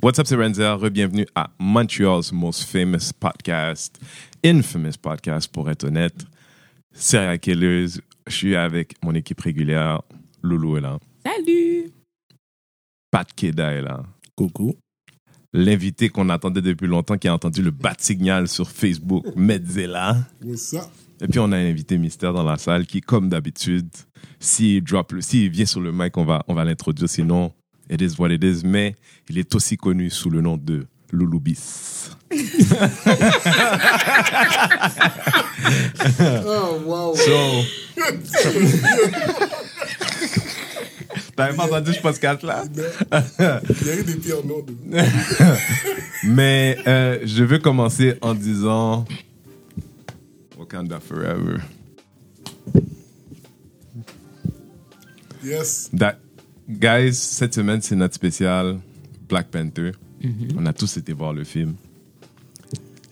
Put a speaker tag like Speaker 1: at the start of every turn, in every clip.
Speaker 1: What's up, c'est Renzer. Bienvenue à Montreal's most famous podcast, infamous podcast pour être honnête. Serial Killers. Je suis avec mon équipe régulière. Loulou est là.
Speaker 2: Salut!
Speaker 1: Pat Keda est là.
Speaker 3: Coucou.
Speaker 1: L'invité qu'on attendait depuis longtemps, qui a entendu le bat signal sur Facebook, Metzela.
Speaker 3: What's up?
Speaker 1: Et puis on a un invité mystère dans la salle qui, comme d'habitude, s'il drop, s'il vient sur le mic, on va, on va l'introduire. Sinon, it is what it is. Mais il est aussi connu sous le nom de Loulou Bis.
Speaker 3: Oh, wow.
Speaker 1: So. T'avais pas entendu ce podcast-là?
Speaker 3: Il y a eu des pires noms.
Speaker 1: Mais euh, je veux commencer en disant Wakanda Forever.
Speaker 3: Yes.
Speaker 1: That- guys, cette semaine, c'est notre spécial Black Panther. On a tous été voir le film.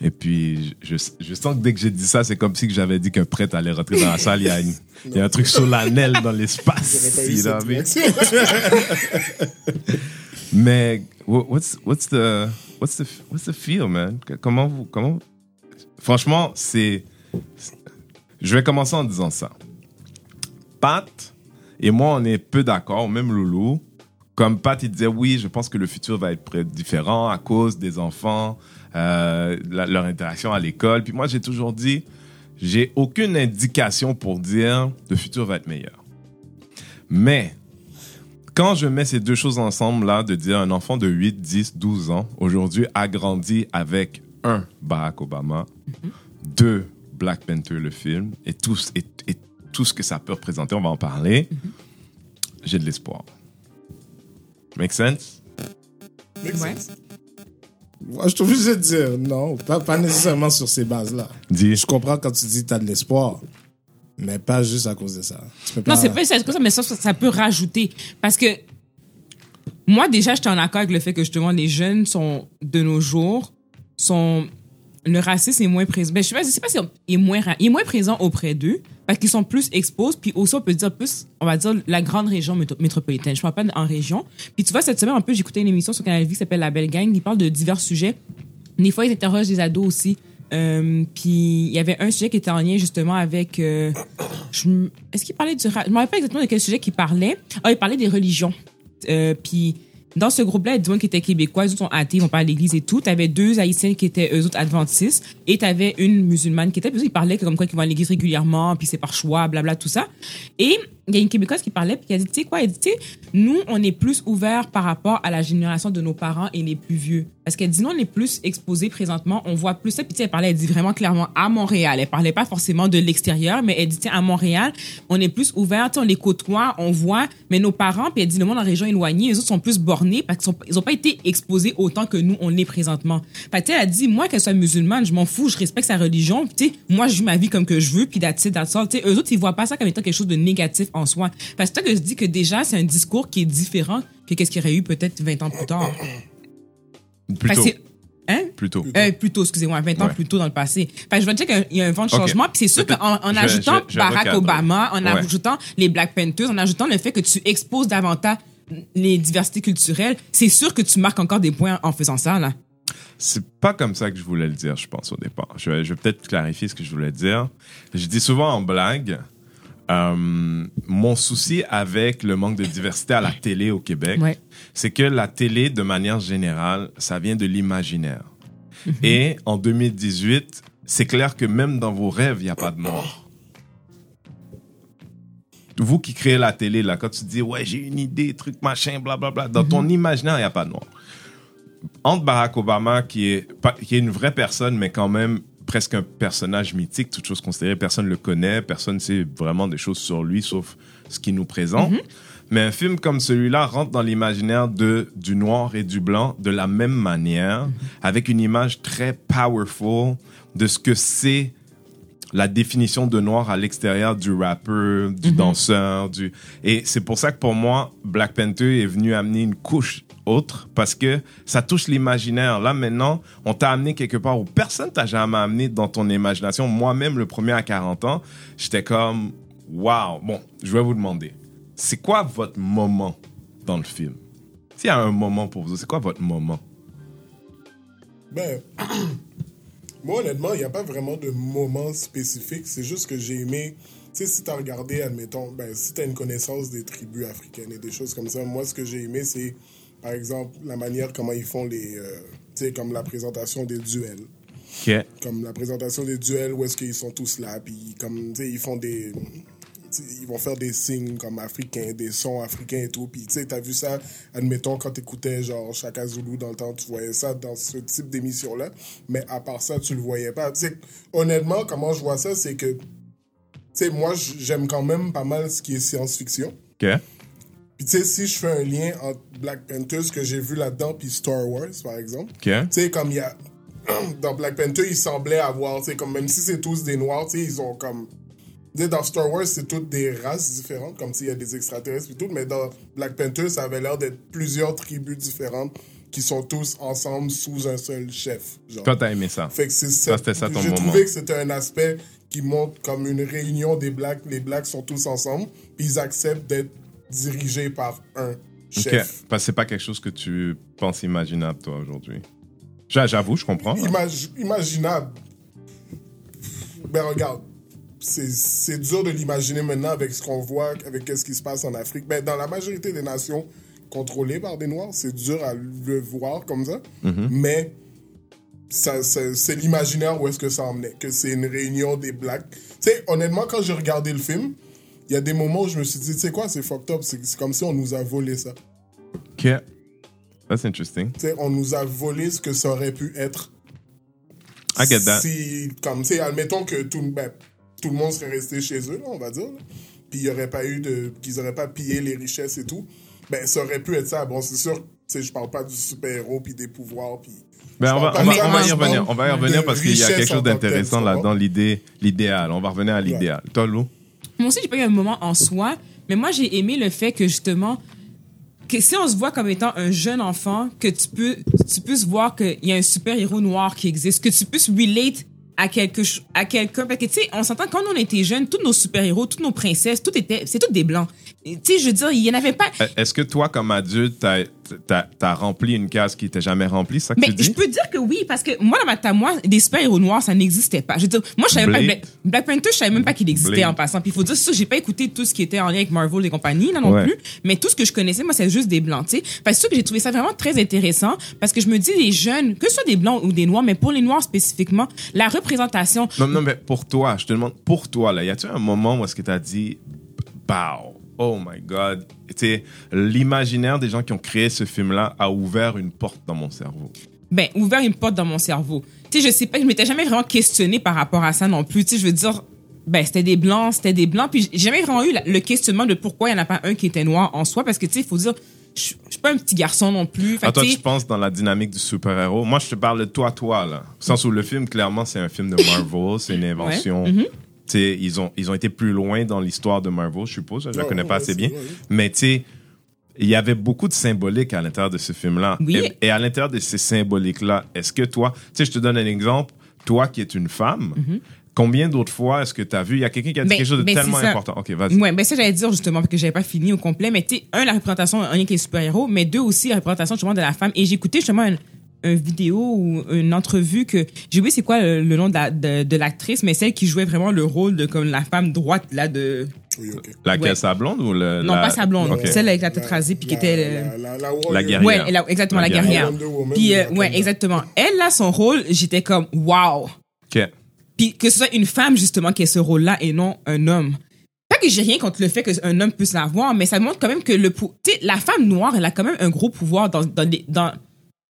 Speaker 1: Et puis, je, je sens que dès que j'ai dit ça, c'est comme si que j'avais dit qu'un prêtre allait rentrer dans la salle. Il y a, une- il y a un truc solennel dans l'espace.
Speaker 3: pas eu
Speaker 1: you know
Speaker 3: cette
Speaker 1: what I mean?
Speaker 3: réaction.
Speaker 1: Mais wha- what's what's the what's the what's the feel, man? Comment vous comment Franchement, c'est je vais commencer en disant ça. Pat et moi, on est peu d'accord, même Loulou. Comme Pat, il disait oui, je pense que le futur va être différent à cause des enfants, euh, la- leur interaction à l'école. Puis moi, j'ai toujours dit, j'ai aucune indication pour dire le futur va être meilleur. Mais quand je mets ces deux choses ensemble, là, de dire un enfant de 8, 10, 12 ans, aujourd'hui, a grandi avec un Barack Obama, deux Black Panther, le film, et tout, et, et tout ce que ça peut représenter, on va en parler, j'ai de l'espoir. Make sense?
Speaker 3: Make
Speaker 2: Ouais.
Speaker 3: sense. Moi, je suis obligé de dire non, pas, pas nécessairement sur ces bases-là.
Speaker 1: Dis.
Speaker 3: Je comprends quand tu dis que tu as de l'espoir, mais pas juste à cause de ça. Tu peux
Speaker 2: Non, c'est pas c'est comme ça, mais ça, ça peut rajouter. Parce que moi, déjà, j'étais en accord avec le fait que justement, les jeunes sont, de nos jours, sont. Le racisme est moins présent. Ben, je sais pas, je sais pas si est moins, ra- il est moins présent auprès d'eux, parce qu'ils sont plus exposés, puis aussi, on peut dire plus, on va dire, la grande région métro- métropolitaine. Je parle pas en région. Puis tu vois, cette semaine, un peu, j'écoutais une émission sur Canal Vie qui s'appelle La Belle Gang. Ils parlent de divers sujets. Des fois, ils interrogent des ados aussi. Euh, puis il y avait un sujet qui était en lien justement avec. euh, Est-ce qu'il parlait du. Je ne me rappelle pas exactement de quel sujet qu'il parlait. Ah, il parlait des religions. Euh, puis dans ce groupe-là, il y a du monde qui était québécois, ils sont athées, ils vont pas à l'église et tout. T'avais deux haïtiennes qui étaient eux autres adventistes et t'avais une musulmane qui était, puis ils parlaient comme quoi qu'ils vont à l'église régulièrement, puis c'est par choix, blabla, tout ça. Et il y a une québécoise qui parlait, puis qui a dit, tu sais quoi, elle dit, tu sais, nous, on est plus ouverts par rapport à la génération de nos parents et les plus vieux. Parce qu'elle dit, nous, on est plus exposés présentement, on voit plus ça. Puis tu sais, elle parlait, elle dit vraiment clairement à Montréal. Elle parlait pas forcément de l'extérieur, mais elle dit, tiens, à Montréal, on est plus ouverts, on les côtoie, on voit, mais nos parents, puis elle dit, le monde en région éloignée, les autres sont plus bornés parce qu'ils ils ont pas été exposés autant que nous, on l'est présentement. Tu sais, elle a dit, moi, qu'elle soit musulmane, je m'en fous, je respecte sa religion, puis tu sais, moi, je vis ma vie comme que je veux, puis that's all. Tu sais, eux autres, ils voient pas ça comme étant quelque chose de négatif en soi. Parce que toi, que je dis que déjà, c'est un discours qui est différent que qu'est-ce qu'il y aurait eu peut-être 20 ans plus tard.
Speaker 1: Plutôt.
Speaker 2: Hein?
Speaker 1: Plutôt.
Speaker 2: Euh, plutôt, excusez-moi, 20 ans
Speaker 1: Ouais.
Speaker 2: plus tôt dans le passé. Que je veux dire qu'il y a un vent de changement, puis c'est sûr qu'en en ajoutant
Speaker 1: je- je
Speaker 2: Barack
Speaker 1: recadre.
Speaker 2: Obama, en
Speaker 1: Ouais.
Speaker 2: ajoutant les Black Panthers, en ajoutant le fait que tu exposes davantage les diversités culturelles, c'est sûr que tu marques encore des points en faisant ça, là.
Speaker 1: C'est pas comme ça que je voulais le dire, je pense, au départ. Je vais, je vais peut-être clarifier ce que je voulais dire. Je dis souvent en blague, euh, mon souci avec le manque de diversité à la télé au Québec,
Speaker 2: Ouais.
Speaker 1: c'est que la télé, de manière générale, ça vient de l'imaginaire. Et en 2018, c'est clair que même dans vos rêves, il n'y a pas de noir. Vous qui créez la télé, là, quand tu dis, ouais, j'ai une idée, truc, machin, blablabla, dans ton imaginaire, il n'y a pas de noir. Entre Barack Obama, qui est, pas- qui est une vraie personne, mais quand même presque un personnage mythique, toute chose considérée, personne ne le connaît, personne ne sait vraiment des choses sur lui, sauf ce qu'il nous présente. Mais un film comme celui-là rentre dans l'imaginaire de du noir et du blanc de la même manière, avec une image très powerful de ce que c'est la définition de noir à l'extérieur du rappeur, du danseur, du et c'est pour ça que pour moi Black Panther est venu amener une couche autre parce que ça touche l'imaginaire. Là maintenant, on t'a amené quelque part où personne t'a jamais amené dans ton imagination. Moi-même le premier à 40 ans, j'étais comme waouh. Bon, je vais vous demander, c'est quoi votre moment dans le film? S'il y a un moment pour vous, c'est quoi votre moment?
Speaker 4: Ben, moi, honnêtement, il n'y a pas vraiment de moment spécifique. C'est juste que j'ai aimé. Tu sais, si tu as regardé, admettons, ben, si tu as une connaissance des tribus africaines et des choses comme ça, moi, ce que j'ai aimé, c'est, par exemple, la manière comment ils font les. euh, tu sais, comme la présentation des duels.
Speaker 1: Ok.
Speaker 4: Comme la présentation des duels où est-ce qu'ils sont tous là, puis comme, tu sais, ils font des. Ils vont faire des signes comme africains, des sons africains et tout. Puis, tu sais, t'as vu ça, admettons, quand t'écoutais genre Chaka Zulu dans le temps, tu voyais ça dans ce type d'émission-là. Mais à part ça, tu le voyais pas. Tu sais, honnêtement, comment je vois ça, c'est que, tu sais, moi, j'aime quand même pas mal ce qui est science-fiction.
Speaker 1: Ok.
Speaker 4: Puis, tu sais, si je fais un lien entre Black Panther, ce que j'ai vu là-dedans, puis Star Wars, par exemple.
Speaker 1: Ok.
Speaker 4: Tu sais, comme il y a. Dans Black Panther, ils semblaient avoir, tu sais, comme même si c'est tous des noirs, tu sais, ils ont comme. Tu sais, dans Star Wars, c'est toutes des races différentes, comme s'il y a des extraterrestres et tout, mais dans Black Panther, ça avait l'air d'être plusieurs tribus différentes qui sont tous ensemble sous un seul chef. Genre.
Speaker 1: Toi, t'as aimé ça.
Speaker 4: Fait que c'est
Speaker 1: Ça, c'était ça ton
Speaker 4: J'ai trouvé que c'était un aspect qui montre comme une réunion des blacks. Les blacks sont tous ensemble, puis ils acceptent d'être dirigés par un chef.
Speaker 1: Parce que c'est pas quelque chose que tu penses imaginable, toi, aujourd'hui. J'a- J'avoue, je comprends.
Speaker 4: Imag- imaginable. Ben regarde, c'est dur de l'imaginer maintenant avec ce qu'on voit, avec ce qui se passe en Afrique. Ben, dans la majorité des nations contrôlées par des Noirs, c'est dur à le voir comme ça. Mais ça, ça- c'est l'imaginaire où est-ce que ça emmenait, que c'est une réunion des Blacks. Tu sais, honnêtement, quand j'ai regardé le film, il y a des moments où je me suis dit, tu sais quoi, c'est fucked up, c'est comme si on nous a volé ça.
Speaker 1: Ok. That's interesting.
Speaker 4: Tu sais, on nous a volé ce que ça aurait pu être.
Speaker 1: I get that.
Speaker 4: Si, comme, tu sais, admettons que tout, ben, tout le monde serait resté chez eux, là, on va dire, là, puis il y aurait pas eu de, qu'ils auraient pas pillé les richesses et tout, ben, ça aurait pu être ça. Bon, c'est sûr, tu sais, je parle pas du super-héros puis des pouvoirs puis.
Speaker 1: Ben, on va, on va, on va y revenir. On va y revenir parce qu'il y a quelque chose d'intéressant là-dedans, l'idée, l'idéal. On va revenir à l'idéal. Toi, Lou?
Speaker 2: Moi aussi, j'ai pas eu un moment en soi, mais moi, j'ai aimé le fait que justement, que si on se voit comme étant un jeune enfant, que tu peux, tu puisses voir qu'il y a un super héros noir qui existe, que tu puisses relate à quelque à quelqu'un. Parce que tu sais on s'entend quand on était jeunes tous nos super héros toutes nos princesses tout était c'est tout des blancs tu sais je veux dire il y en avait pas
Speaker 1: Euh, Est-ce que toi, comme adulte, t'as t'as- t'as rempli une case qui t'est jamais remplie, ça que
Speaker 2: Mais
Speaker 1: tu dis?
Speaker 2: je peux dire que oui, parce que moi, dans ma tête, moi, des super-héros noirs, ça n'existait pas. Je veux dire, moi, je savais pas. Black, Black Panther, je savais même pas qu'il existait
Speaker 1: Blade.
Speaker 2: en passant. Puis il faut dire ça, j'ai pas écouté tout ce qui était en lien avec Marvel et compagnie, là non
Speaker 1: Ouais.
Speaker 2: plus. Mais tout ce que je connaissais, moi, c'est juste des blancs, tu sais. Parce que j'ai trouvé ça vraiment très intéressant, parce que je me dis, les jeunes, que ce soit des blancs ou des noirs, mais pour les noirs spécifiquement, la représentation,
Speaker 1: Non, non, mais pour toi, je te demande, pour toi, là, y a-tu un moment où est-ce que t'as dit, bow, oh my god, l'imaginaire des gens qui ont créé ce film-là a ouvert une porte dans mon cerveau.
Speaker 2: ben, ouvert une porte dans mon cerveau. Tu sais, je sais pas, je m'étais jamais vraiment questionné par rapport à ça non plus. Tu sais, je veux dire, ben, c'était des blancs, c'était des blancs. Puis j'ai jamais vraiment eu le questionnement de pourquoi il y en a pas un qui était noir en soi. Parce que, tu sais, il faut dire, je je suis pas un petit garçon non plus. Fait
Speaker 1: À toi,
Speaker 2: tu
Speaker 1: penses dans la dynamique du super-héros? Moi, je te parle de toi, toi, là. Au sens où le film, clairement, c'est un film de Marvel, c'est une invention.
Speaker 2: Ouais. Mhm.
Speaker 1: Tu sais, ils ont, ils ont été plus loin dans l'histoire de Marvel, je suppose. Je la
Speaker 4: Ouais,
Speaker 1: connais pas assez bien.
Speaker 4: oui.
Speaker 1: Mais tu sais, il y avait beaucoup de symbolique à l'intérieur de ce film-là.
Speaker 2: Oui.
Speaker 1: Et, et à l'intérieur de ces symboliques-là, est-ce que toi, tu sais, je te donne un exemple. Toi qui es une femme, combien d'autres fois est-ce que tu as vu, il y a quelqu'un qui a dit
Speaker 2: Mhm.
Speaker 1: Quelque chose de tellement important. OK, vas-y.
Speaker 2: Ouais, ben ça j'allais dire justement parce que j'avais pas fini au complet, mais tu sais, un la représentation un qui est super héros, mais deux aussi la représentation justement de la femme. Et j'ai écouté justement un, un vidéo ou une entrevue que j'ai oublié c'est quoi le, le nom de la- de, de l'actrice, mais celle qui jouait vraiment le rôle de comme la femme droite là de
Speaker 4: Oui.
Speaker 1: Laquelle,
Speaker 2: Ouais.
Speaker 1: sa blonde ou le.
Speaker 2: non
Speaker 1: la-
Speaker 2: pas sa blonde,
Speaker 1: OK.
Speaker 2: celle avec la tête rasée puis qui
Speaker 4: La-
Speaker 2: était
Speaker 4: La, la, la.
Speaker 1: La guerrière.
Speaker 2: ouais, exactement
Speaker 1: La
Speaker 2: la,
Speaker 1: guerrière.
Speaker 2: guerrière. Puis euh,
Speaker 4: la
Speaker 2: ouais, exactement. Elle là son rôle, j'étais comme wow.
Speaker 1: OK.
Speaker 2: Puis que ce soit une femme, justement, qui ait ce rôle-là et non un homme. Pas que j'ai rien contre le fait qu'un homme puisse l'avoir, mais ça montre quand même que le pou- tu sais, la femme noire, elle a quand même un gros pouvoir dans, dans, les- dans,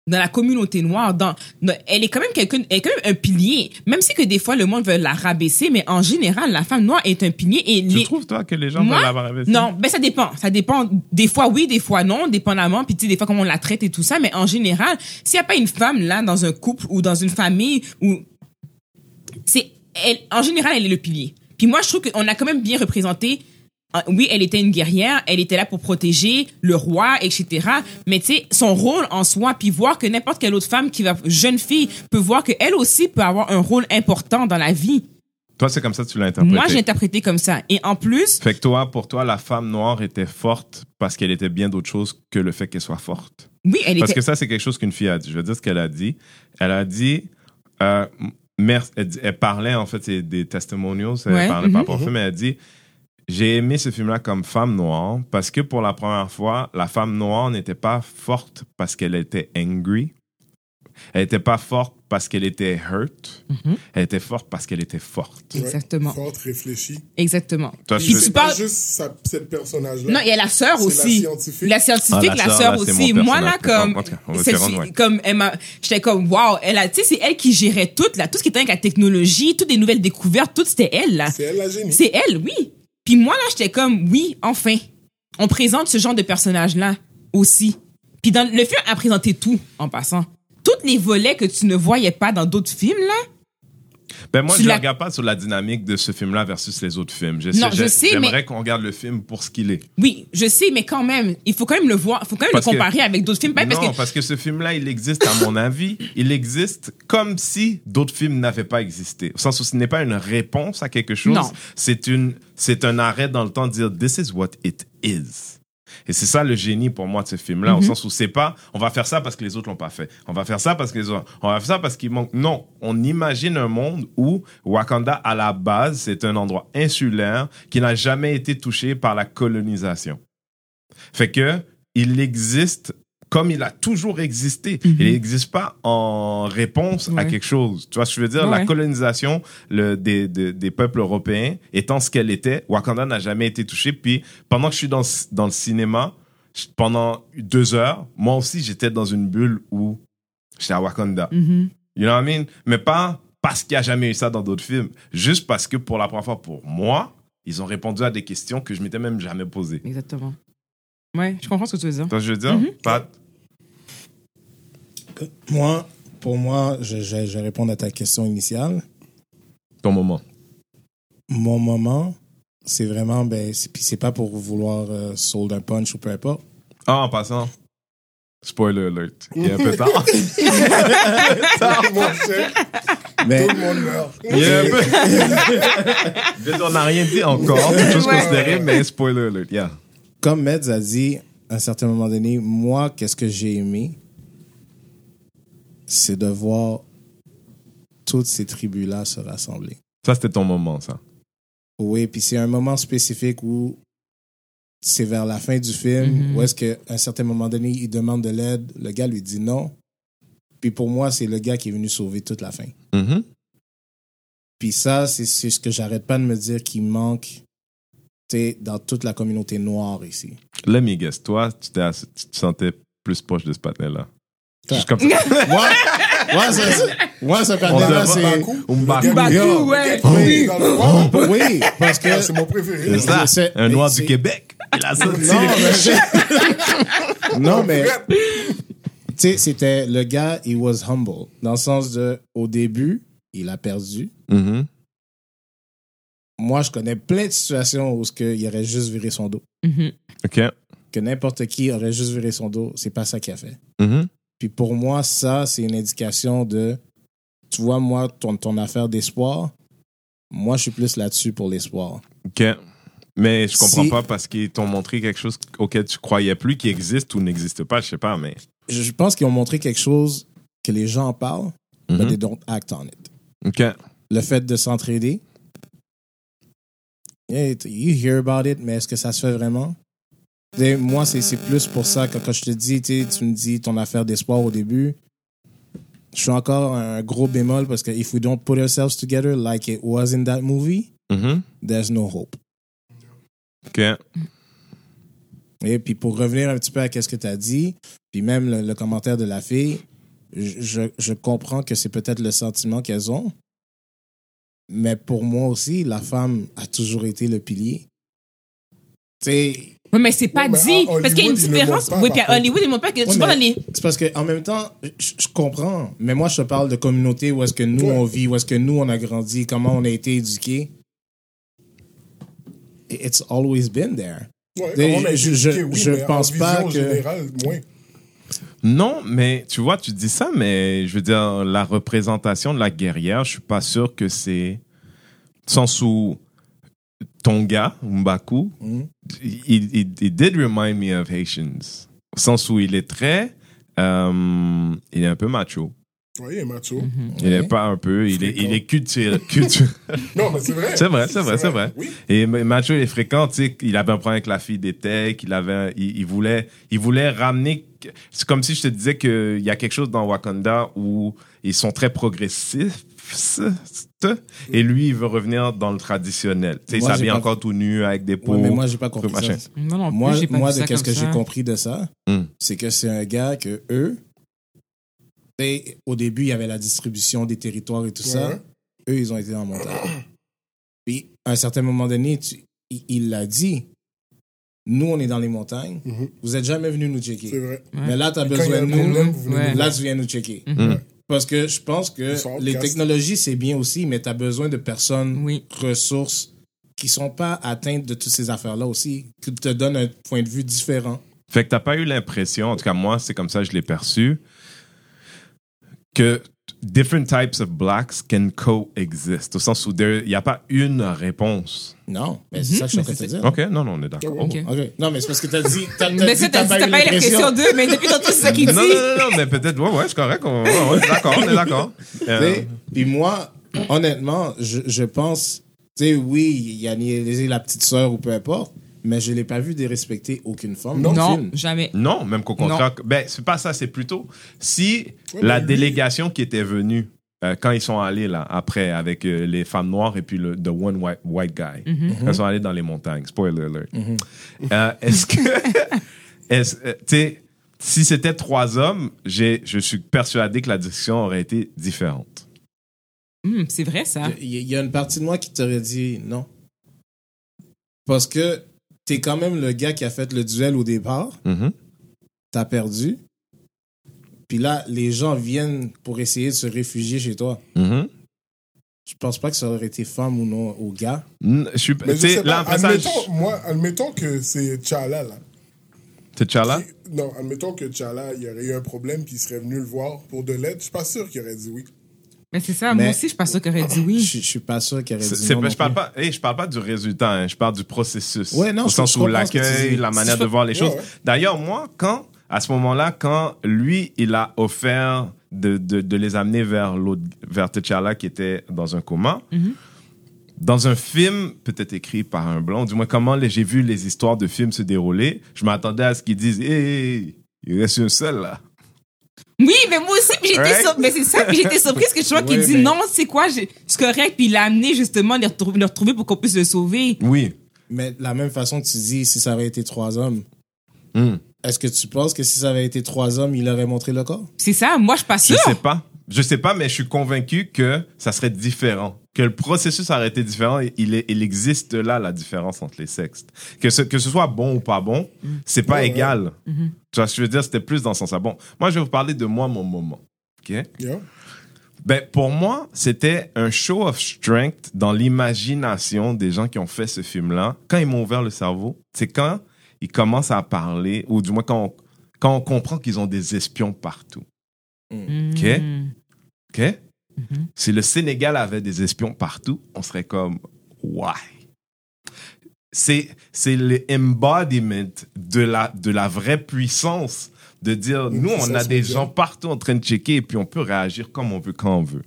Speaker 2: dans la communauté noire. Dans, dans- elle est quand même quelqu'un, elle est quand même un pilier. Même si que des fois le monde veut la rabaisser, mais en général, la femme noire est un pilier et
Speaker 1: Tu
Speaker 2: les,
Speaker 1: trouves, toi, que les gens
Speaker 2: moi,
Speaker 1: veulent l'avoir investi?
Speaker 2: non, ben ça dépend. Ça dépend. Des fois oui, des fois non, dépendamment. Puis tu sais, des fois comment on la traite et tout ça. Mais en général, s'il n'y a pas une femme là dans un couple ou dans une famille où c'est elle, en général, elle est le pilier. Puis moi, je trouve qu'on a quand même bien représenté. Euh, Oui, elle était une guerrière, elle était là pour protéger le roi, etc. Mais tu sais, son rôle en soi, puis voir que n'importe quelle autre femme qui va, jeune fille, peut voir qu'elle aussi peut avoir un rôle important dans la vie
Speaker 1: Toi, c'est comme ça que tu l'as interprété.
Speaker 2: Moi, j'ai interprété comme ça. Et en plus,
Speaker 1: Fait que toi, pour toi, la femme noire était forte parce qu'elle était bien d'autre chose que le fait qu'elle soit forte.
Speaker 2: oui, elle
Speaker 1: Parce
Speaker 2: était.
Speaker 1: que ça, c'est quelque chose qu'une fille a dit. Je vais dire ce qu'elle a dit. Elle a dit, euh, elle, elle parlait, en fait, des testimonials, elle
Speaker 2: Ouais,
Speaker 1: parlait par rapport au film, elle a dit, j'ai aimé ce film-là comme femme noire parce que pour la première fois, la femme noire n'était pas forte parce qu'elle était angry. Elle n'était pas forte parce qu'elle était hurt.
Speaker 2: Mhm.
Speaker 1: Elle était forte parce qu'elle était forte.
Speaker 2: Exactement.
Speaker 4: Forte, réfléchie.
Speaker 2: Exactement.
Speaker 1: Toi,
Speaker 4: Puis
Speaker 2: tu
Speaker 4: pas
Speaker 2: parles-
Speaker 4: juste sa, cette personnage-là.
Speaker 2: Non, il y a la sœur
Speaker 4: C'est la
Speaker 2: aussi.
Speaker 4: scientifique.
Speaker 2: La scientifique,
Speaker 1: Ah, la
Speaker 2: la
Speaker 1: sœur,
Speaker 2: aussi. Moi, là, comme,
Speaker 1: En tout cas, on va
Speaker 2: cette
Speaker 1: s'y rendre, ouais.
Speaker 2: comme, elle m'a, j'étais comme, wow, elle a, tu sais, c'est elle qui gérait tout, là, tout ce qui était avec la technologie, toutes les nouvelles découvertes, tout c'était elle, là.
Speaker 4: C'est elle la génie.
Speaker 2: C'est elle, oui. Puis moi, là, j'étais comme, oui, enfin. On présente ce genre de personnage-là aussi. Puis dans le film a présenté tout, en passant. Tous les volets que tu ne voyais pas dans d'autres films, là.
Speaker 1: Ben moi,
Speaker 2: Tu
Speaker 1: je ne regarde pas sur la dynamique de ce film-là versus les autres films. Je
Speaker 2: Non,
Speaker 1: sais-
Speaker 2: je sais,
Speaker 1: J'aimerais
Speaker 2: mais-
Speaker 1: qu'on regarde le film pour ce qu'il est.
Speaker 2: Oui, je sais, mais quand même, il faut quand même le voir, il faut quand même
Speaker 1: Parce
Speaker 2: le
Speaker 1: que-
Speaker 2: comparer avec d'autres films.
Speaker 1: Non,
Speaker 2: parce
Speaker 1: parce
Speaker 2: que,
Speaker 1: ce film-là, il existe, à mon avis, il existe comme si d'autres films n'avaient pas existé. Au sens où ce n'est pas une réponse à quelque chose,
Speaker 2: Non.
Speaker 1: c'est une, c'est un arrêt dans le temps de dire this is what it is. Et c'est ça le génie pour moi de ce film-là, au
Speaker 2: Mhm.
Speaker 1: sens où c'est pas on va faire ça parce que les autres l'ont pas fait, on va faire ça parce que les autres, on va faire ça parce qu'il manque. Non, on imagine un monde où Wakanda à la base c'est un endroit insulaire qui n'a jamais été touché par la colonisation. Fait que il existe comme il a toujours existé.
Speaker 2: Mhm.
Speaker 1: Il n'existe pas en réponse à quelque chose. Tu vois ce que je veux dire? La colonisation le, des, des, des peuples européens étant ce qu'elle était, Wakanda n'a jamais été touché. Puis pendant que je suis dans, dans le cinéma, pendant deux heures, moi aussi j'étais dans une bulle où j'étais à Wakanda.
Speaker 2: Mhm.
Speaker 1: You know what I mean? Mais pas parce qu'il n'y a jamais eu ça dans d'autres films. Juste parce que pour la première fois, pour moi, ils ont répondu à des questions que je m'étais même jamais posées.
Speaker 2: Exactement. Ouais, je comprends ce que tu veux dire.
Speaker 1: Tu veux dire?
Speaker 2: Mhm.
Speaker 1: Pat?
Speaker 3: Moi, pour moi, je, je, je réponds à ta question initiale.
Speaker 1: Ton moment.
Speaker 3: Mon moment, c'est vraiment, ben, c'est, puis c'est pas pour vouloir euh, sold un punch ou peu importe.
Speaker 1: Ah, en passant, spoiler alert. Il est un peu tard.
Speaker 3: Mais
Speaker 4: tout le monde meurt.
Speaker 1: Il est un peu. Je veux dire, on n'a rien dit encore, toute chose
Speaker 2: Ouais.
Speaker 1: considérée, mais spoiler alert. Yeah.
Speaker 3: comme Meds a dit, à un certain moment donné, moi, qu'est-ce que j'ai aimé, c'est de voir toutes ces tribus-là se rassembler.
Speaker 1: Ça, c'était ton moment, ça.
Speaker 3: Oui, puis c'est un moment spécifique où c'est vers la fin du film,
Speaker 2: Mhm.
Speaker 3: où est-ce qu'à un certain moment donné, il demande de l'aide, le gars lui dit non. Puis pour moi, c'est le gars qui est venu sauver toute la fin.
Speaker 1: Mhm.
Speaker 3: Puis ça, c'est c'est ce que j'arrête pas de me dire qui manque dans toute la communauté noire ici.
Speaker 1: Let me guess. Toi, tu, tu te sentais plus proche de ce patin-là. Juste comme ça.
Speaker 3: Moi, moi, ça, ça- moi, ce c'est...
Speaker 4: Mbaku.
Speaker 1: Mbaku.
Speaker 4: Le gars-
Speaker 2: Mbaku,
Speaker 3: Yo,
Speaker 2: ouais.
Speaker 3: oui. Parce que...
Speaker 4: C'est mon préféré.
Speaker 1: C'est ça.
Speaker 3: C'est-
Speaker 1: Un noir
Speaker 3: c'est-
Speaker 1: du Québec. Il a sorti
Speaker 3: Non, mais... non, mais... Tu sais, c'était... Le gars, he was humble. Dans le sens de... Au début, il a perdu.
Speaker 1: Mhm.
Speaker 3: Moi, je connais plein de situations où il aurait juste viré son dos.
Speaker 2: Mhm.
Speaker 1: OK.
Speaker 3: Que n'importe qui aurait juste viré son dos. C'est pas ça qu'il a fait.
Speaker 1: Mhm.
Speaker 3: Puis pour moi, ça, c'est une indication de... Tu vois, moi, ton, ton affaire d'espoir, moi, je suis plus là-dessus pour l'espoir.
Speaker 1: OK. Mais je comprends
Speaker 3: Si-
Speaker 1: pas parce qu'ils t'ont montré quelque chose auquel tu croyais plus, qui existe ou n'existe pas, je sais pas, mais.
Speaker 3: Je pense qu'ils ont montré quelque chose que les gens en parlent, but
Speaker 1: Mhm.
Speaker 3: they don't act on it.
Speaker 1: OK.
Speaker 3: Le fait de s'entraider, yeah, you hear about it, mais est-ce que ça se fait vraiment? Moi, c'est plus pour ça que quand je te dis, tu me dis ton affaire d'espoir au début, je suis encore un gros bémol parce que if we don't put ourselves together like it was in that movie,
Speaker 1: Mhm.
Speaker 3: there's no hope.
Speaker 1: OK.
Speaker 3: Et puis pour revenir un petit peu à ce que tu as dit, puis même le, le commentaire de la fille, je, je- je comprends que c'est peut-être le sentiment qu'elles ont. Mais pour moi aussi, la femme a toujours été le pilier. Tu sais,
Speaker 2: Ouais, mais c'est pas
Speaker 4: Ouais,
Speaker 2: dit. Parce qu'il y a une différence.
Speaker 4: pas,
Speaker 2: oui, puis à Hollywood, ils montrent pas que tu
Speaker 3: Ouais,
Speaker 2: vois
Speaker 3: mais-
Speaker 2: dans les.
Speaker 3: c'est parce qu'en même temps, je, je comprends. Mais moi, je te parle de communauté où est-ce que nous,
Speaker 4: Ouais.
Speaker 3: on vit, où est-ce que nous, on a grandi, comment on a été éduqués. It's always been there.
Speaker 4: Ouais,
Speaker 3: Je-
Speaker 4: comment on a
Speaker 3: je-
Speaker 4: été
Speaker 3: je-
Speaker 4: éduqué, oui,
Speaker 3: je
Speaker 4: mais en
Speaker 3: pense pas que-
Speaker 4: générale, moins.
Speaker 1: Non, mais tu vois, tu dis ça, mais je veux dire, la représentation de la guerrière, je suis pas sûr que c'est Sens où ton gars, Mbaku,
Speaker 3: Mhm.
Speaker 1: il, il, il did remind me of Haitians. Au sens où il est très. euh, il est un peu macho.
Speaker 4: Oui, il est macho.
Speaker 1: Il est pas un peu. Il est, il est culturel. cultu-
Speaker 4: Non, mais c'est vrai.
Speaker 1: C'est vrai, c'est vrai, c'est vrai.
Speaker 4: Oui.
Speaker 1: Et Macho est fréquent, tu sais, il avait un problème avec la fille des techs, il avait, il, il voulait, il voulait ramener. C'est comme si je te disais qu'il y a quelque chose dans Wakanda où ils sont très progressistes. Et lui, il veut revenir dans le traditionnel. Tu sais, il s'habille encore tout nu avec des peaux.
Speaker 3: Ouais, mais moi, j'ai pas compris
Speaker 1: machin.
Speaker 3: ça.
Speaker 2: Non, non,
Speaker 3: Moi,
Speaker 2: plus, j'ai pas
Speaker 3: moi
Speaker 2: vu
Speaker 3: de
Speaker 2: ça
Speaker 3: qu'est-ce
Speaker 2: comme
Speaker 3: que j'ai compris de ça,
Speaker 1: Hmm.
Speaker 3: c'est que c'est un gars que eux, et au début, il y avait la distribution des territoires et tout ça. Eux, ils ont été en montagne. Puis, à un certain moment donné, tu- il- l'a dit. Nous, on est dans les montagnes.
Speaker 4: Mhm.
Speaker 3: Vous êtes jamais venus nous checker. Mais là, tu as besoin de
Speaker 4: problème,
Speaker 3: nous.
Speaker 2: Ouais.
Speaker 4: nous
Speaker 3: Là, tu viens nous checker.
Speaker 1: Mm.
Speaker 3: Parce que je pense que les technologies, c'est bien aussi, mais tu as besoin de personnes,
Speaker 2: Oui.
Speaker 3: ressources, qui sont pas atteintes de toutes ces affaires-là aussi, qui te donnent un point de vue différent.
Speaker 1: Fait que t'as pas eu l'impression, en tout cas moi, c'est comme ça que je l'ai perçu, que different types of blacks can coexist. Au sens où il n'y a pas une réponse.
Speaker 3: Non, mais c'est ça que je suis en train de te dire.
Speaker 1: OK, non, non, on est d'accord.
Speaker 2: Ok.
Speaker 3: Ok. Non, mais c'est parce que tu as dit. T'as, t'as
Speaker 2: Mais ça, t'as
Speaker 3: t'as
Speaker 2: pas eu l'impression d'eux, mais depuis tantôt, c'est ça qu'il dit.
Speaker 1: Non, non, non, mais peut-être, ouais, ouais, c'est correct. On, c'est d'accord, on est d'accord. Euh,
Speaker 3: Tu Puis moi, honnêtement, je, je pense, tu sais, oui, il y a niaisé la petite sœur ou peu importe, mais je l'ai pas vu dérespecter aucune le
Speaker 2: Non,
Speaker 3: film.
Speaker 2: jamais.
Speaker 1: non, même qu'au contraire. Ben, c'est pas ça, c'est plutôt si
Speaker 4: Ouais,
Speaker 1: la délégation qui était venue euh, quand ils sont allés là après avec euh, les femmes noires et puis le the one white, white guy, quand ils sont allés dans les montagnes. Spoiler alert. Euh, est-ce que, est-ce, euh, tu sais, si c'était trois hommes, j'ai, je suis persuadé que la discussion aurait été différente.
Speaker 2: Hum, c'est vrai, ça.
Speaker 3: Il y, il y a une partie de moi qui t'aurait dit non. Parce que t'es quand même le gars qui a fait le duel au départ,
Speaker 1: Mhm.
Speaker 3: t'as perdu, puis là, les gens viennent pour essayer de se réfugier chez toi. Je pense pas que ça aurait été femme ou non au gars?
Speaker 1: Mm, Je suis,
Speaker 4: Mais je
Speaker 1: sais,
Speaker 4: pas, admettons,
Speaker 1: je-
Speaker 4: moi, admettons que c'est T'Challa, là.
Speaker 1: T'Challa?
Speaker 4: Qui- Non, admettons que T'Challa, il y aurait eu un problème puis il serait venu le voir pour de l'aide. Je suis pas sûr qu'il aurait dit oui.
Speaker 2: Mais c'est ça,
Speaker 3: Mais-
Speaker 2: moi aussi, je suis pas sûre qu'il aurait dit
Speaker 3: Je,
Speaker 2: oui.
Speaker 3: je suis pas sûr qu'il aurait dit
Speaker 1: c'est-
Speaker 3: non.
Speaker 1: je
Speaker 3: non
Speaker 1: parle
Speaker 3: plus.
Speaker 1: pas, hey, je parle pas du résultat, hein, je parle du processus.
Speaker 3: Ouais, non,
Speaker 1: Au
Speaker 3: je-
Speaker 1: sens
Speaker 3: je
Speaker 1: où l'accueil, la manière
Speaker 3: Je-
Speaker 1: de voir les choses.
Speaker 4: ouais.
Speaker 1: D'ailleurs, moi, quand, à ce moment-là, quand lui, il a offert de, de, de les amener vers l'autre, vers T'Challa qui était dans un coma, dans un film, peut-être écrit par un blanc, du moins comment les- j'ai vu les histoires de films se dérouler, je m'attendais à ce qu'ils disent, hey, il reste un seul là.
Speaker 2: Oui, mais moi aussi, puis j'étais
Speaker 1: Right?
Speaker 2: sur- mais c'est ça, puis j'étais surprise que je vois qu'il dit
Speaker 3: mais-
Speaker 2: non, c'est quoi, c'est correct, puis il l'a amené justement les retrouver, le retrouver pour qu'on puisse le sauver.
Speaker 1: Oui.
Speaker 3: Mais de la même façon que tu dis, si ça avait été trois hommes,
Speaker 1: Hmm.
Speaker 3: est-ce que tu penses que si ça avait été trois hommes, il aurait montré le corps?
Speaker 2: C'est ça, moi je suis pas
Speaker 1: Je
Speaker 2: sûre.
Speaker 1: sais pas. Je sais pas, mais je suis convaincu que ça serait différent. Que le processus aurait été différent. Il, est- il existe là la différence entre les sexes. Que ce, que ce soit bon ou pas bon, c'est pas
Speaker 4: Ouais, ouais.
Speaker 1: égal. Tu vois ce que je veux dire? C'était plus dans ce sens-là. Bon, moi, je vais vous parler de moi, mon moment. OK?
Speaker 4: Yeah.
Speaker 1: Ben, pour moi, c'était un show of strength dans l'imagination des gens qui ont fait ce film-là. Quand ils m'ont ouvert le cerveau, c'est quand ils commencent à parler, ou du moins quand on, quand on comprend qu'ils ont des espions partout. OK?
Speaker 2: Mm.
Speaker 1: OK? Si le Sénégal avait des espions partout, on serait comme, why? C'est, c'est l'embodiment de la, de la vraie puissance de dire,
Speaker 4: Une
Speaker 1: nous, on a des gens partout en train de checker et puis on peut réagir comme on veut quand on veut.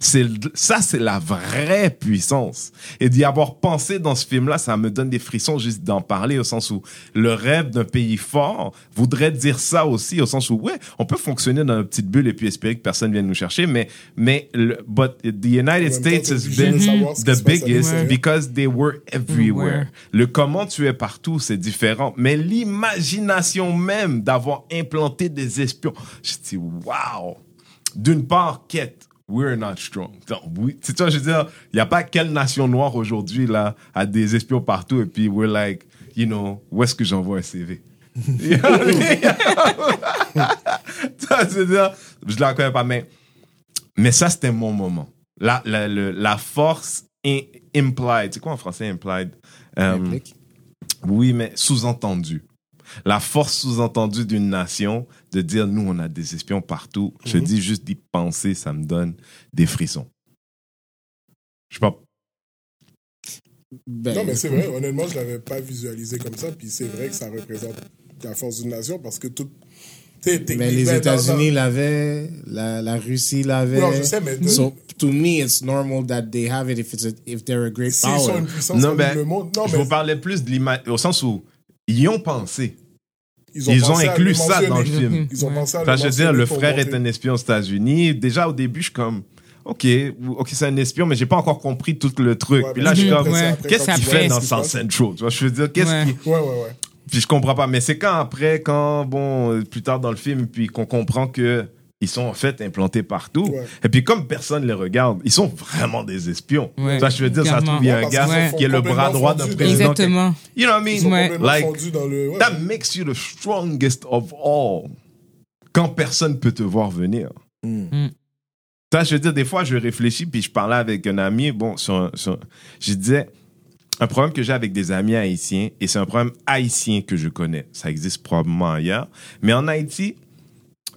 Speaker 1: C'est, ça, c'est la vraie puissance. Et d'y avoir pensé dans ce film-là, ça me donne des frissons juste d'en parler, au sens où le rêve d'un pays fort voudrait dire ça aussi, au sens où, ouais, on peut fonctionner dans notre petite bulle et puis espérer que personne vienne nous chercher, mais, mais, le, but the United States
Speaker 4: t'es
Speaker 1: has been the biggest because they were everywhere.
Speaker 2: Everywhere.
Speaker 1: Le comment tu es partout, c'est différent. Mais l'imagination même d'avoir implanté des espions, je dis, wow! D'une part, quête. We're not strong. Donc, oui, c'est toi, je veux dire, il n'y a pas quelle nation noire aujourd'hui, là, a des espions partout et puis we're like, you know, où est-ce que j'envoie un CV? You know I mean? Je veux dire, je la connais pas, mais, mais ça, c'était mon moment. La, la, le- la force in- implied, c'est quoi en français implied?
Speaker 3: Implique.
Speaker 1: oui, mais sous-entendu. La force sous-entendue d'une nation de dire nous, on a des espions partout. Je
Speaker 3: Mhm.
Speaker 1: dis juste d'y penser, ça me donne des frissons. Je sais pas.
Speaker 3: Ben,
Speaker 4: Non, mais c'est vrai, honnêtement, je l'avais pas visualisé comme ça, puis c'est vrai que ça représente la force d'une nation parce que tout.
Speaker 3: Mais les États-Unis l'avaient, la, la Russie l'avait.
Speaker 4: Non, je sais, mais de-
Speaker 3: So, to me, it's normal that they have it if, it's a, if they're a great
Speaker 4: S'ils
Speaker 3: power.
Speaker 4: sont une puissance
Speaker 1: Non, ben,
Speaker 4: le monde. Non,
Speaker 1: je
Speaker 4: mais
Speaker 1: vous parlais plus de l'image, au sens où ils y ont pensé.
Speaker 4: ils
Speaker 1: Ils ont inclus ça dans le film.
Speaker 4: Ils ont pensé à
Speaker 1: Enfin, je veux dire, le frère est un espion aux États-Unis. Déjà, au début, je suis comme, OK, OK, c'est un espion, mais j'ai pas encore compris tout le truc.
Speaker 4: Ouais,
Speaker 1: Puis là, je suis comme,
Speaker 2: Ouais.
Speaker 1: qu'est-ce qu'il fait dans South Central? Tu vois, je veux dire, qu'est-ce
Speaker 2: Ouais.
Speaker 1: qui...
Speaker 4: Ouais, ouais, ouais.
Speaker 1: Puis je comprends pas. Mais c'est quand après, quand, bon, plus tard dans le film, puis qu'on comprend que ils sont en fait implantés partout.
Speaker 4: Ouais.
Speaker 1: Et puis comme personne les regarde, ils sont vraiment des espions.
Speaker 2: Ouais.
Speaker 1: Ça, je veux dire, ça se trouve, il y a un gars
Speaker 4: Ouais,
Speaker 1: qui est le bras droit d'un président.
Speaker 2: Exactement.
Speaker 1: You know what I mean? Like,
Speaker 4: le. ouais.
Speaker 1: That makes you the strongest of all. Quand personne peut te voir venir.
Speaker 3: Mm.
Speaker 1: Ça, je veux dire, des fois, je réfléchis, puis je parlais avec un ami, bon, sur, sur- je disais, un problème que j'ai avec des amis haïtiens, et c'est un problème haïtien que je connais. Ça existe probablement ailleurs. Mais en Haïti,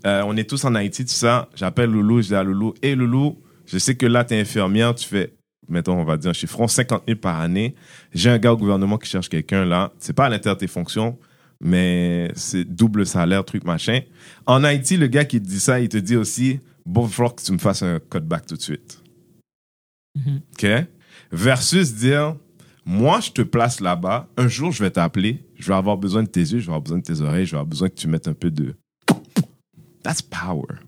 Speaker 1: euh, on est tous en Haïti, tout ça. J'appelle Loulou, je dis à Loulou, hé Loulou, je sais que là, t'es infirmière, tu fais, mettons, on va dire un chiffron, 50 000 par année. J'ai un gars au gouvernement qui cherche quelqu'un là. C'est pas à l'intérieur de tes fonctions, mais c'est double salaire, truc machin. En Haïti, le gars qui te dit ça, il te dit aussi, bon, il que tu me fasses un cutback tout de suite. OK? Versus dire, moi, je te place là-bas, un jour, je vais t'appeler, je vais avoir besoin de tes yeux, je vais avoir besoin de tes oreilles, je vais avoir besoin que tu mettes un peu de. That's power.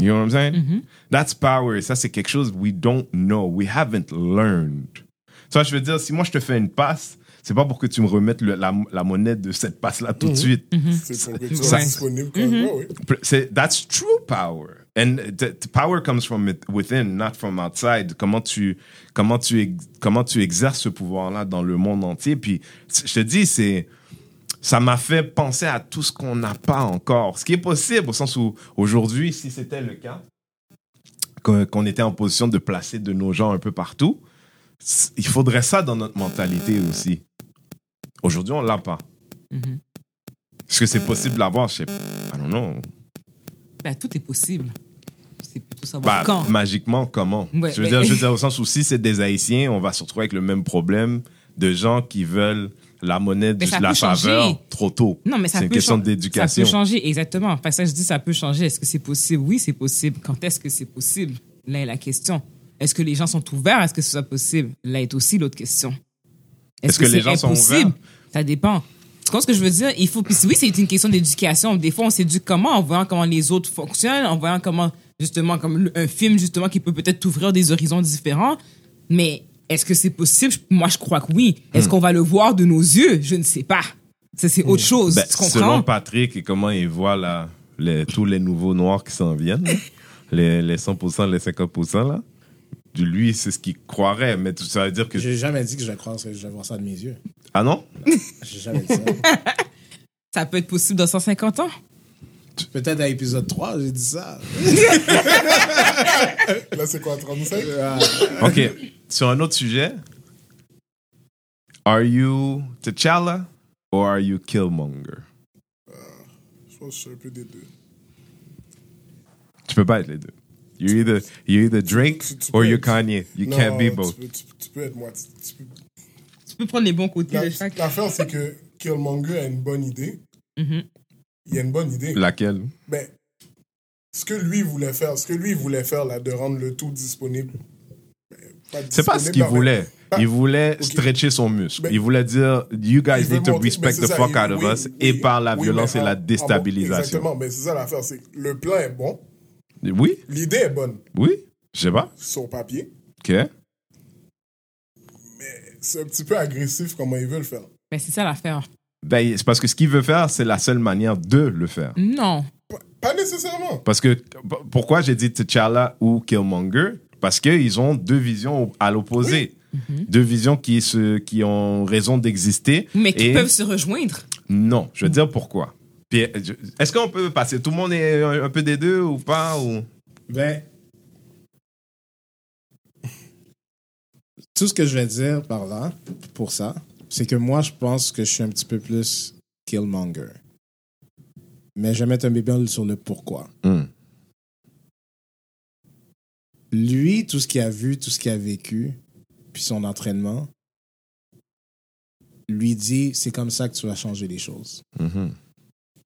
Speaker 1: You know what I'm saying?
Speaker 2: Mhm.
Speaker 1: That's power. Ça, c'est quelque chose we don't know. We haven't learned. Ça, je veux dire, si moi, je te fais une passe, c'est pas pour que tu me remettes le- la, la monnaie de cette passe-là tout de suite.
Speaker 4: C'est pour que tu sois disponible. Quand
Speaker 2: Mhm.
Speaker 1: C'est, that's true power. And the, the power comes from it within, not from outside. Comment tu, comment tu, comment tu exerces ce pouvoir-là dans le monde entier? Puis, je te dis, c'est, ça m'a fait penser à tout ce qu'on n'a pas encore. Ce qui est possible, au sens où, aujourd'hui, si c'était le cas, qu'on, était en position de placer de nos gens un peu partout, il faudrait ça dans notre mentalité aussi. Aujourd'hui, on l'a pas.
Speaker 2: Mhm.
Speaker 1: Est-ce que c'est possible de l'avoir? Je sais pas. I don't know.
Speaker 2: Ben, tout est possible. C'est plutôt savoir
Speaker 1: Bah,
Speaker 2: quand.
Speaker 1: magiquement, comment?
Speaker 2: Ouais,
Speaker 1: je, veux dire, je veux dire, au sens où si c'est des Haïtiens, on va se retrouver avec le même problème de gens qui veulent la monnaie de la
Speaker 2: changer.
Speaker 1: faveur trop tôt.
Speaker 2: Non, mais ça
Speaker 1: C'est une question d'éducation.
Speaker 2: Ça peut changer, exactement. Parce que je dis ça peut changer. Est-ce que c'est possible? Oui, c'est possible. Quand est-ce que c'est possible? Là est la question. Est-ce que les gens sont ouverts à ce que ce soit possible? Là est aussi l'autre question.
Speaker 1: Est-ce que les
Speaker 2: c'est
Speaker 1: gens sont
Speaker 2: impossible?
Speaker 1: ouverts?
Speaker 2: Ça dépend. Tu comprends ce que je veux dire? Il faut, puis oui, c'est une question d'éducation. Des fois, on s'éduque comment? En voyant comment les autres fonctionnent, en voyant comment, justement, comme un film, justement, qui peut peut-être t'ouvrir des horizons différents. Mais est-ce que c'est possible? Moi, je crois que oui. Est-ce
Speaker 1: Hmm.
Speaker 2: qu'on va le voir de nos yeux? Je ne sais pas. Ça, c'est autre chose.
Speaker 1: Ben,
Speaker 2: tu comprends?
Speaker 1: selon Patrick et comment il voit les, tous les nouveaux noirs qui s'en viennent, là, les, les 100%, les 50%, là, de lui, c'est ce qu'il croirait. Mais tout ça veut dire que.
Speaker 3: J'ai jamais dit que je vais croire ça, je vais voir ça de mes yeux.
Speaker 1: Ah non?
Speaker 3: J'ai jamais dit ça.
Speaker 2: Ça peut être possible dans 150 ans.
Speaker 3: Peut-être à l'épisode 3, j'ai dit ça.
Speaker 4: Là, c'est quoi, 35
Speaker 1: OK. Sur un autre sujet, are you T'Challa or are you Killmonger?
Speaker 4: Je pense que je suis un peu des deux.
Speaker 1: Tu peux pas être les deux. You're either, you're either Drake
Speaker 4: tu- tu
Speaker 1: or
Speaker 4: peux
Speaker 1: you're
Speaker 4: être-
Speaker 1: Kanye. You
Speaker 4: Non,
Speaker 1: can't be
Speaker 4: tu
Speaker 1: both.
Speaker 4: peux- Tu, tu peux être moi. Tu, tu peux-
Speaker 2: Tu peux prendre les bons côtés
Speaker 4: La-
Speaker 2: de chaque.
Speaker 4: L'affaire, c'est que Killmonger a une bonne idée.
Speaker 2: Mhm.
Speaker 4: Il a une bonne idée.
Speaker 1: Laquelle?
Speaker 4: Ben, ce que lui voulait faire, ce que lui voulait faire, là, de rendre le tout disponible.
Speaker 1: C'est pas ce qu'il
Speaker 4: mais-
Speaker 1: voulait.
Speaker 4: Ah,
Speaker 1: Il voulait stretcher son muscle.
Speaker 4: Mais-
Speaker 1: il voulait dire, you guys need to respect
Speaker 4: mais
Speaker 1: the
Speaker 4: ça,
Speaker 1: fuck
Speaker 4: il-
Speaker 1: out of
Speaker 4: oui,
Speaker 1: us
Speaker 4: oui,
Speaker 1: et par la
Speaker 4: oui,
Speaker 1: violence
Speaker 4: mais
Speaker 1: et la
Speaker 4: en-
Speaker 1: déstabilisation.
Speaker 4: Exactement, mais c'est ça l'affaire. c'est Le plan est bon,
Speaker 1: Oui,
Speaker 4: l'idée est bonne
Speaker 1: oui, je sais pas.
Speaker 4: sur papier,
Speaker 1: OK.
Speaker 4: mais c'est un petit peu agressif comment il veut le faire.
Speaker 2: Ben, c'est ça l'affaire.
Speaker 1: Ben, c'est parce que ce qu'il veut faire, c'est la seule manière de le faire.
Speaker 2: Non.
Speaker 4: Pas, pas nécessairement.
Speaker 1: Parce que, pourquoi j'ai dit T'Challa ou Killmonger? Parce qu'ils ont deux visions à l'opposé. Deux visions qui, se, qui ont raison d'exister.
Speaker 2: Mais qui
Speaker 1: Et-
Speaker 2: peuvent se rejoindre.
Speaker 1: Non, je veux dire pourquoi. Est-ce qu'on peut passer Tout le monde est un, un peu des deux ou pas ou...
Speaker 3: Ben, tout ce que je vais dire par là, pour ça, c'est que moi, je pense que je suis un petit peu plus Killmonger. Mais je vais mettre un bémol sur le pourquoi.
Speaker 1: Hmm.
Speaker 3: Lui, tout ce qu'il a vu, tout ce qu'il a vécu, puis son entraînement, lui dit c'est comme ça que tu vas changer les choses.
Speaker 1: Mhm.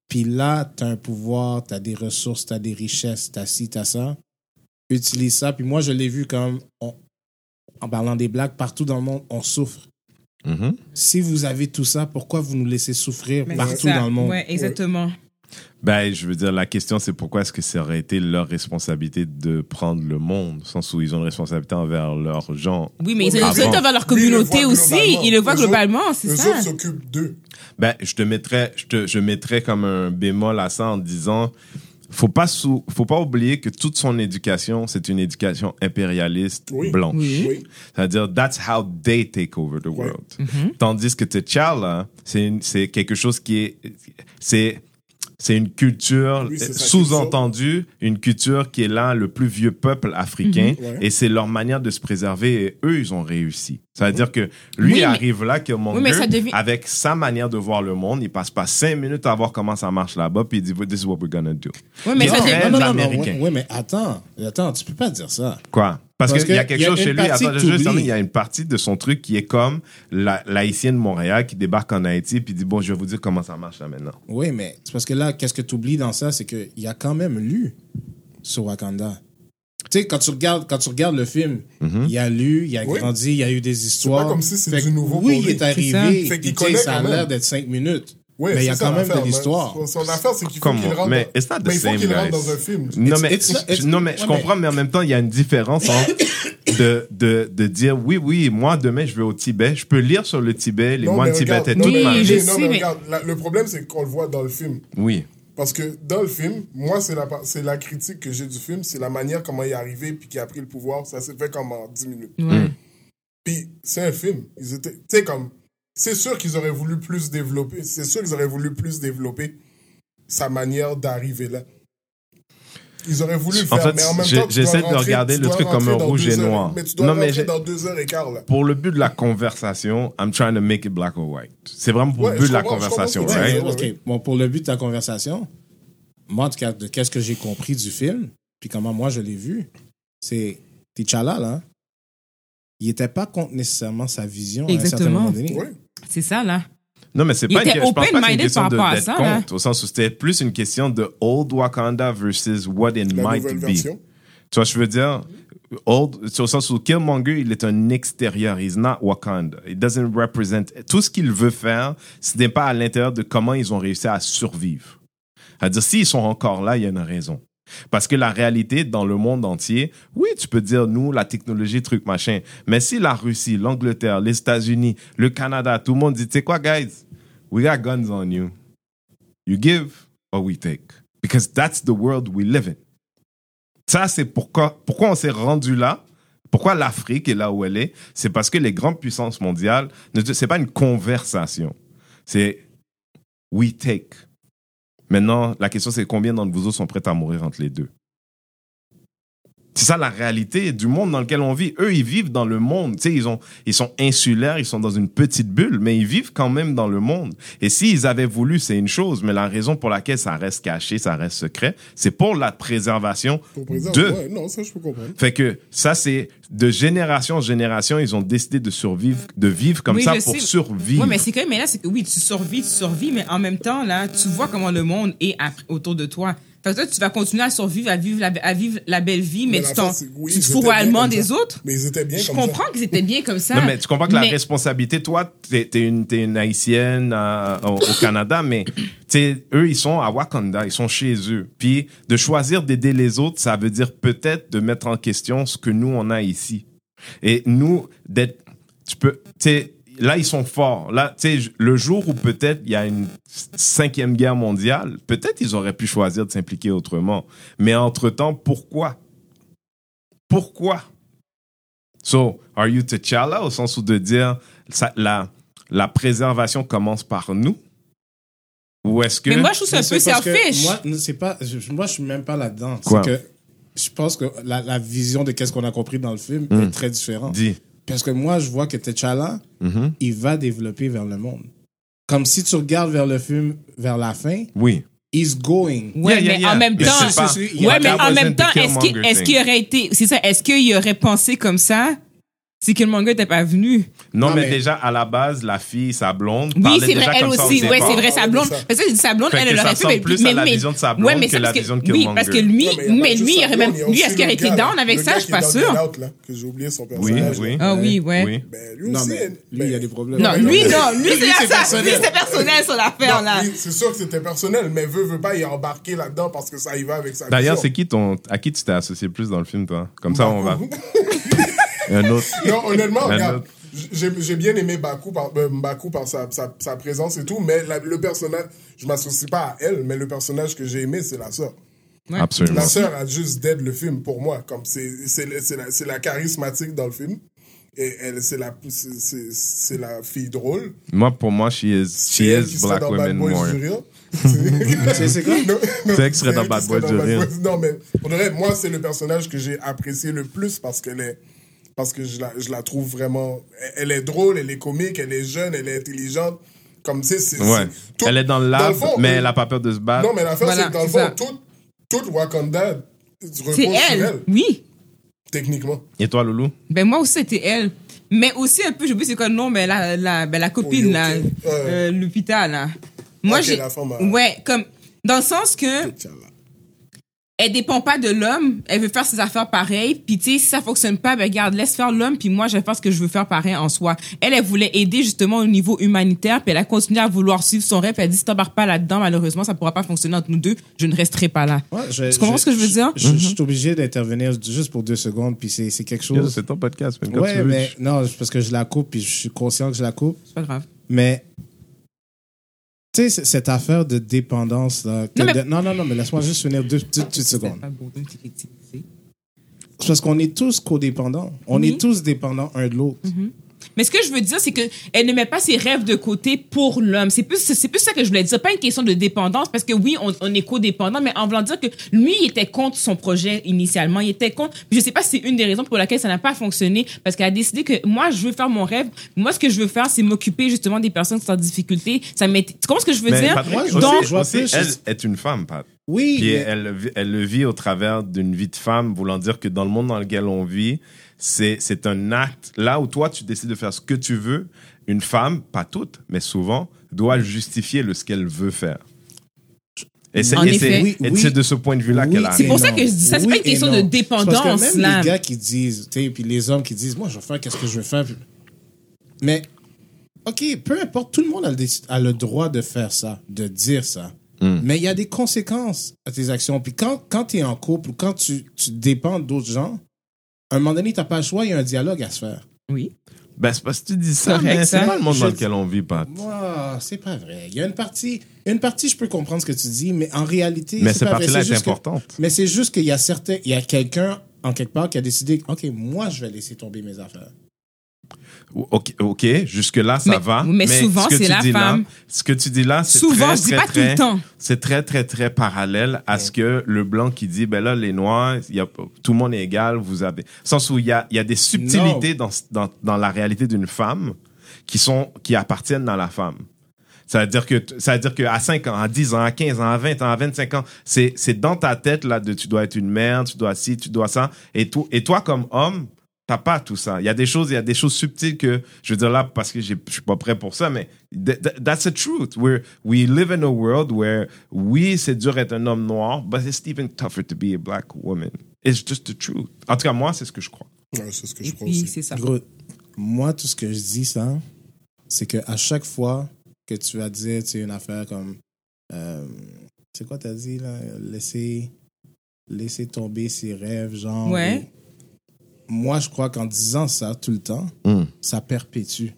Speaker 3: Puis là, tu as un pouvoir, tu as des ressources, tu as des richesses, tu as ci, tu as ça. Utilise ça. Puis moi, je l'ai vu comme, on- en parlant des blagues, partout dans le monde, on souffre.
Speaker 1: Mhm.
Speaker 3: Si vous avez tout ça, pourquoi vous nous laissez souffrir
Speaker 2: Mais
Speaker 3: partout dans le monde?
Speaker 2: Ouais, exactement.
Speaker 1: Ben, je veux dire, la question, c'est pourquoi est-ce que ça aurait été leur responsabilité de prendre le monde, au sens où ils ont une responsabilité envers leurs gens.
Speaker 2: Oui, mais ils ont aussi
Speaker 1: avant-
Speaker 2: envers leur communauté aussi. Ils le voient
Speaker 4: Eux
Speaker 2: globalement, c'est
Speaker 4: Eux
Speaker 2: ça.
Speaker 4: autres s'occupent d'eux.
Speaker 1: Ben, je te mettrais, je te, je mettrais comme un bémol à ça en disant, faut pas sous, faut pas oublier que toute son éducation, c'est une éducation impérialiste
Speaker 4: Oui.
Speaker 1: blanche.
Speaker 2: Oui.
Speaker 4: Oui.
Speaker 1: C'est-à-dire, that's how they take over the world. Tandis que T'Challa, c'est une- c'est quelque chose qui est, c'est, c'est une culture
Speaker 4: Oui,
Speaker 1: sous-entendue, une culture qui est là, le plus vieux peuple africain,
Speaker 4: Ouais.
Speaker 1: et c'est leur manière de se préserver, et eux, ils ont réussi. C'est-à-dire que lui
Speaker 2: Oui, mais-
Speaker 1: arrive là, Killmonger,
Speaker 2: Oui, mais ça devient-
Speaker 1: avec sa manière de voir le monde, il passe pas cinq minutes à voir comment ça marche là-bas, puis il dit, this is what we're gonna do.
Speaker 2: Oui, mais ça devient-
Speaker 3: non, non, ouais, mais attends, attends, tu peux pas dire ça.
Speaker 1: Quoi? Parce,
Speaker 3: Parce
Speaker 1: qu'il y a
Speaker 3: que
Speaker 1: quelque
Speaker 3: y a
Speaker 1: chose chez lui. Attends,
Speaker 3: que
Speaker 1: juste il y a une partie de son truc qui est comme l'haïtienne de Montréal qui débarque en Haïti puis dit bon, je vais vous dire comment ça marche là maintenant.
Speaker 3: Oui, mais c'est parce que là, qu'est-ce que tu oublies dans ça, c'est qu'il y a quand même lu sur Wakanda. Tu sais, quand tu regardes, quand tu regardes le film, il y a lu, il a
Speaker 4: Oui.
Speaker 3: grandi, il y a eu des histoires.
Speaker 4: pas comme si c'est
Speaker 3: Fait
Speaker 4: du nouveau
Speaker 3: Oui,
Speaker 4: pour
Speaker 3: il est arrivé.
Speaker 4: Fait qu'il connaît
Speaker 3: ça a l'air
Speaker 4: même.
Speaker 3: d'être cinq minutes.
Speaker 4: Oui,
Speaker 3: mais il y a
Speaker 4: c'est
Speaker 3: quand même de l'histoire.
Speaker 4: Son, affaire, c'est qu'il faut
Speaker 1: Comment?
Speaker 4: qu'il rentre.
Speaker 1: Mais
Speaker 4: dans- mais il faut
Speaker 1: same,
Speaker 4: qu'il rentre dans un film.
Speaker 1: Non mais,
Speaker 3: it's not- it's-
Speaker 1: non, mais je
Speaker 3: ouais,
Speaker 1: comprends, mais en même temps, il y a une différence entre de, de, de dire oui, oui, moi demain je vais au Tibet, je peux lire sur le Tibet, les
Speaker 4: Non,
Speaker 1: moines
Speaker 4: non,
Speaker 1: toute
Speaker 2: Oui,
Speaker 1: ma vie.
Speaker 4: le problème, c'est qu'on le voit dans le film.
Speaker 1: Oui.
Speaker 4: Parce que dans le film, moi, c'est la, c'est la critique que j'ai du film, c'est la manière comment il est arrivé puis qu'il a pris le pouvoir. Ça s'est fait comme en 10 minutes.
Speaker 2: Ouais.
Speaker 4: Puis c'est un film. Ils étaient, tu sais, comme, c'est sûr qu'ils auraient voulu plus développer, c'est sûr qu'ils auraient voulu plus développer sa manière d'arriver là. Ils auraient voulu le
Speaker 1: En
Speaker 4: faire,
Speaker 1: fait,
Speaker 4: mais en même temps,
Speaker 1: j'essaie de regarder
Speaker 4: tu
Speaker 1: le truc comme un rouge et
Speaker 4: heures-
Speaker 1: noir.
Speaker 4: Mais tu dois
Speaker 1: Non, mais
Speaker 4: dans deux heures et quart, là.
Speaker 1: Pour le but de la conversation, I'm trying to make it black or white. C'est vraiment pour
Speaker 4: Ouais,
Speaker 1: le but de la conversation, right?
Speaker 4: Ouais,
Speaker 3: OK, bon, pour le but de ta conversation, moi, en tout cas, de qu'est-ce que j'ai compris du film, puis comment moi je l'ai vu, c'est T'Challa, là, il était pas contre nécessairement sa vision à un certain
Speaker 2: Exactement.
Speaker 3: moment donné.
Speaker 4: Ouais.
Speaker 2: C'est ça, là.
Speaker 1: Non, mais c'est pas une,
Speaker 2: était
Speaker 1: je pense pas une question de- d'être
Speaker 2: ça, là.
Speaker 1: contre, au sens où c'était plus une question de old Wakanda versus what it
Speaker 4: La
Speaker 1: might be.
Speaker 4: version.
Speaker 1: Tu vois, je veux dire, old, au sens où Killmonger, il est un extérieur. He's not Wakanda. It doesn't represent. Tout ce qu'il veut faire, ce n'est pas à l'intérieur de comment ils ont réussi à survivre. C'est-à-dire, s'ils sont encore là, il y a une raison. Parce que la réalité, dans le monde entier, oui, tu peux dire, nous, la technologie, truc, machin. Mais si la Russie, l'Angleterre, les États-Unis, le Canada, tout le monde dit, tu sais quoi, guys? We got guns on you. You give or we take. Because that's the world we live in. Ça, c'est pourquoi, on s'est rendu là? Pourquoi l'Afrique est là où elle est? C'est parce que les grandes puissances mondiales, ne- c'est pas une conversation. C'est we take. Maintenant, la question, c'est combien d'entre vous autres sont prêts à mourir entre les deux? C'est ça la réalité du monde dans lequel on vit. Eux, ils vivent dans le monde. Tu sais, ils, ont, ils sont insulaires, ils sont dans une petite bulle, mais ils vivent quand même dans le monde. Et s'ils avaient voulu, c'est une chose, mais la raison pour laquelle ça reste caché, ça reste secret, c'est pour la préservation de.
Speaker 4: Ouais, non, ça, je peux comprendre.
Speaker 1: Fait que ça, c'est de génération en génération, ils ont décidé de survivre, de vivre comme
Speaker 2: Oui,
Speaker 1: ça
Speaker 2: je
Speaker 1: pour
Speaker 2: sais.
Speaker 1: survivre.
Speaker 2: Oui, mais c'est quand même, mais là, c'est que oui, tu survis, tu survis, mais en même temps, là, tu vois comment le monde est autour de toi. Fait que toi, tu vas continuer à survivre, à vivre la, à vivre la belle vie, mais,
Speaker 4: Mais
Speaker 2: tu
Speaker 4: oui,
Speaker 2: te fous royalement des
Speaker 4: ça.
Speaker 2: autres?
Speaker 4: Mais ils étaient bien
Speaker 2: Je
Speaker 4: comme
Speaker 2: comprends qu'ils étaient bien comme ça.
Speaker 1: Non, mais tu comprends que la responsabilité, toi, t'es es une, t'es une haïtienne euh, au, au Canada, mais eux, ils sont à Wakanda, ils sont chez eux. Puis de choisir d'aider les autres, ça veut dire peut-être de mettre en question ce que nous, on a ici. Et nous, d'être, tu peux, tu là, ils sont forts. Là, tu sais, le jour où peut-être il y a une cinquième guerre mondiale, peut-être ils auraient pu choisir de s'impliquer autrement. Mais entre-temps, pourquoi? Pourquoi? So, are you T'Challa au sens où de dire ça, la, la préservation commence par nous? Ou est-ce que.
Speaker 2: Mais moi, je trouve ça un peu selfish.
Speaker 3: Moi, c'est pas, je, moi, je suis même pas là-dedans.
Speaker 1: Quoi?
Speaker 3: Que je pense que la, la vision de qu'est-ce qu'on a compris dans le film
Speaker 1: Hmm.
Speaker 3: est très différente.
Speaker 1: Dis.
Speaker 3: Parce que moi, je vois que T'Challa,
Speaker 1: Mhm.
Speaker 3: il va développer vers le monde. Comme si tu regardes vers le film, vers la fin,
Speaker 1: Oui.
Speaker 3: he's going.
Speaker 2: Ouais,
Speaker 1: Yeah, yeah,
Speaker 2: mais
Speaker 1: yeah.
Speaker 2: en même temps, ouais, mais en même
Speaker 1: the
Speaker 2: temps, est-ce qu'il,
Speaker 1: thing.
Speaker 2: qu'il aurait été, c'est ça, est-ce qu'il aurait pensé comme ça? C'est que le manga était pas venu.
Speaker 1: Non,
Speaker 3: Non,
Speaker 1: mais,
Speaker 3: mais-
Speaker 1: déjà, à la base, la fille, sa blonde,
Speaker 2: Oui, c'est vrai, elle aussi. Ouais,
Speaker 1: départ.
Speaker 2: c'est vrai, sa blonde. Parce que sa blonde, elle,
Speaker 1: que
Speaker 2: elle
Speaker 1: ça
Speaker 2: aurait
Speaker 1: ressemble
Speaker 2: pu.
Speaker 1: plus à la vision de sa blonde
Speaker 2: Ouais, mais
Speaker 1: que
Speaker 2: c'est
Speaker 1: la vision de
Speaker 2: Oui,
Speaker 1: Killmonger.
Speaker 2: parce que lui,
Speaker 4: mais
Speaker 2: mais lui, il aurait même. Lui, est-ce qu'il aurait été down avec ça? Je suis pas
Speaker 4: là, que j'ai oublié son
Speaker 1: Oui,
Speaker 4: personnage.
Speaker 1: oui.
Speaker 2: Ah oui, ouais.
Speaker 4: Ben, lui
Speaker 3: Non,
Speaker 4: aussi.
Speaker 3: mais lui,
Speaker 4: ben,
Speaker 3: il y a des problèmes.
Speaker 2: Non,
Speaker 4: mais
Speaker 2: lui,
Speaker 4: non.
Speaker 2: Lui, c'est
Speaker 3: personnel.
Speaker 2: Lui, c'est personnel sur l'affaire,
Speaker 4: non,
Speaker 2: là.
Speaker 4: oui, C'est sûr que c'était personnel, mais veut, veut pas y embarquer là-dedans parce que ça y va avec sa
Speaker 1: D'ailleurs, c'est qui ton, à qui tu t'es associé plus dans le film, toi? Comme ça, on va. Un autre.
Speaker 4: Non, honnêtement, regarde,
Speaker 1: autre.
Speaker 4: j'ai j'ai bien aimé Baku par, euh, par sa, sa, sa présence et tout, mais la- le personnage, je m'associe pas à elle, mais le personnage que j'ai aimé, c'est la sœur.
Speaker 2: Ouais.
Speaker 1: Absolument.
Speaker 4: La sœur a juste d'aide le film pour moi, comme c'est c'est le- c'est la, c'est la charismatique dans le film. Et elle, c'est la, c'est- c'est c'est la fille drôle.
Speaker 1: Moi, pour moi, she is, she is Black
Speaker 4: dans
Speaker 1: Women
Speaker 4: Bad Boys
Speaker 1: more.
Speaker 3: C'est c'est quoi?
Speaker 1: C'est elle qui serait dans Bad Boys
Speaker 4: dans
Speaker 1: du rire.
Speaker 4: Boys. Non, mais pour de vrai, moi, c'est le personnage que j'ai apprécié le plus parce qu'elle est. Parce que je la, je la trouve vraiment. Elle est drôle, elle est comique, elle est jeune, elle est intelligente. Comme tu sais, c'est.
Speaker 1: Ouais.
Speaker 4: tout-
Speaker 1: Elle est dans le
Speaker 4: dans
Speaker 1: lab,
Speaker 4: le fond,
Speaker 1: mais elle a pas peur de se battre.
Speaker 4: Non, mais l'affaire,
Speaker 2: Voilà,
Speaker 4: c'est que dans le fond,
Speaker 2: ça.
Speaker 4: tout, tout Wakanda repose
Speaker 2: C'est
Speaker 4: sur
Speaker 2: elle.
Speaker 4: elle,
Speaker 2: Oui.
Speaker 4: techniquement.
Speaker 1: Et toi, Loulou?
Speaker 2: Ben moi aussi c'était elle. Mais aussi un peu, oublié c'est quoi nom, mais la, la, ben, la copine
Speaker 4: Oui,
Speaker 2: là.
Speaker 4: Euh.
Speaker 2: euh, l'hôpital là. Moi
Speaker 4: Ok,
Speaker 2: j'ai,
Speaker 4: la femme, euh.
Speaker 2: ouais, comme dans le sens que elle dépend pas de l'homme, elle veut faire ses affaires pareilles, puis tu sais si ça fonctionne pas, ben regarde laisse faire l'homme, puis moi je vais faire ce que je veux faire pareil en soi. Elle elle voulait aider justement au niveau humanitaire, puis elle a continué à vouloir suivre son rêve, puis elle a dit si t'embarques pas là-dedans malheureusement ça pourra pas fonctionner entre nous deux, je ne resterai pas là.
Speaker 3: Ouais, je,
Speaker 2: Tu comprends ce que je veux dire?
Speaker 3: Je, je suis obligé d'intervenir juste pour deux secondes, puis c'est c'est quelque chose.
Speaker 1: C'est ton podcast, man. Quand tu
Speaker 3: Ouais,
Speaker 1: veux,
Speaker 3: mais non, parce que je la coupe, puis je suis conscient que je la coupe.
Speaker 2: C'est pas grave.
Speaker 3: Mais, tu sais, cette affaire de dépendance, là.
Speaker 2: Non, mais-
Speaker 3: de- non, non, non, mais laisse-moi juste finir deux petites,
Speaker 2: C'est
Speaker 3: secondes. parce qu'on est tous codépendants. On
Speaker 2: Oui.
Speaker 3: est tous dépendants un de l'autre.
Speaker 2: Mais ce que je veux dire, c'est que elle ne met pas ses rêves de côté pour l'homme. C'est plus, c'est plus ça que je voulais dire. Pas une question de dépendance, parce que oui, on, on est codépendant, mais en voulant dire que lui, il était contre son projet initialement. Il était contre. Je sais pas si c'est une des raisons pour laquelle ça n'a pas fonctionné, parce qu'elle a décidé que moi, je veux faire mon rêve. Moi, ce que je veux faire, c'est m'occuper justement des personnes qui sont en difficulté. Ça m'est. Tu comprends ce que je veux
Speaker 1: Mais
Speaker 2: dire?
Speaker 1: Patrick,
Speaker 3: Moi, je
Speaker 1: aussi,
Speaker 3: vois- plus-
Speaker 1: elle est une femme, Pat.
Speaker 3: Oui,
Speaker 1: Puis
Speaker 3: mais-
Speaker 1: elle, elle le vit au travers d'une vie de femme, voulant dire que dans le monde dans lequel on vit, c'est c'est un acte. Là où toi, tu décides de faire ce que tu veux, une femme, pas toutes, mais souvent, doit justifier le ce qu'elle veut faire. Et c'est
Speaker 3: Oui, oui.
Speaker 1: de ce point de vue-là
Speaker 3: Oui
Speaker 1: qu'elle arrive.
Speaker 2: C'est pour ça que je dis ça, c'est pas une question de dépendance,
Speaker 3: Parce que même
Speaker 2: là.
Speaker 3: les gars qui disent, tu sais, puis les hommes qui disent, moi, je vais faire qu'est-ce que je veux faire. Mais, OK, peu importe, tout le monde a le, a droit de faire ça, de dire ça.
Speaker 1: Hmm.
Speaker 3: Mais il y a des conséquences à tes actions. Puis quand, quand tu es en couple ou quand tu, tu dépends d'autres gens, un moment donné, tu n'as pas le choix, il y a un dialogue à se faire.
Speaker 2: Oui.
Speaker 1: Ben, c'est parce que tu dis ça, mais c'est pas le monde dans lequel on vit, Pat.
Speaker 3: Moi, c'est pas vrai. Il y a une partie, une partie, je peux comprendre ce que tu dis, mais en réalité,
Speaker 1: Mais
Speaker 3: c'est
Speaker 1: cette
Speaker 3: pas vrai.
Speaker 1: partie-là
Speaker 3: C'est
Speaker 1: est
Speaker 3: que-
Speaker 1: importante.
Speaker 3: mais c'est juste qu'il y a certains, il y a quelqu'un en quelque part qui a décidé, OK, moi, je vais laisser tomber mes affaires.
Speaker 1: Ok, ok, jusque-là, ça
Speaker 2: Mais-
Speaker 1: va.
Speaker 2: mais souvent,
Speaker 1: ce que
Speaker 2: c'est
Speaker 1: tu
Speaker 2: la
Speaker 1: dis là-
Speaker 2: femme.
Speaker 1: ce que tu dis là, c'est
Speaker 2: Souvent,
Speaker 1: très,
Speaker 2: je dis
Speaker 1: très,
Speaker 2: pas tout
Speaker 1: très-
Speaker 2: le temps.
Speaker 1: C'est très, très, très parallèle à ce que le blanc qui dit, ben là, les noirs, il y a, tout le monde est égal, vous avez. Sens où il y a, il y a des subtilités dans, dans, dans la réalité d'une femme qui sont, qui appartiennent à la femme. Ça veut dire que, ça veut dire que à 5 ans, à 10 ans, à 15 ans, à 20 ans, à 25 ans, c'est, c'est dans ta tête, là, de tu dois être une mère, tu dois ci, tu dois ça. Et, tout, et toi, comme homme, t'as pas tout ça. Il y a des choses, il y a des choses subtiles que, je veux dire là, parce que je suis pas prêt pour ça, mais th- th- that's the truth. We're, we live in a world where, oui, c'est dur d'être un homme noir, but it's even tougher to be a black woman. It's just the truth. En tout cas, moi, c'est ce que je crois.
Speaker 4: Ouais, c'est ce que
Speaker 2: Et
Speaker 4: je crois
Speaker 2: puis, c'est ça.
Speaker 3: Gros, moi, tout ce que je dis, ça, c'est que à chaque fois que tu vas dire, tu sais, une affaire comme, euh, c'est quoi t'as dit, là, laisser, laisser tomber ses rêves, genre.
Speaker 2: Ouais.
Speaker 3: ou- moi, je crois qu'en disant ça tout le temps,
Speaker 1: Mm.
Speaker 3: ça perpétue.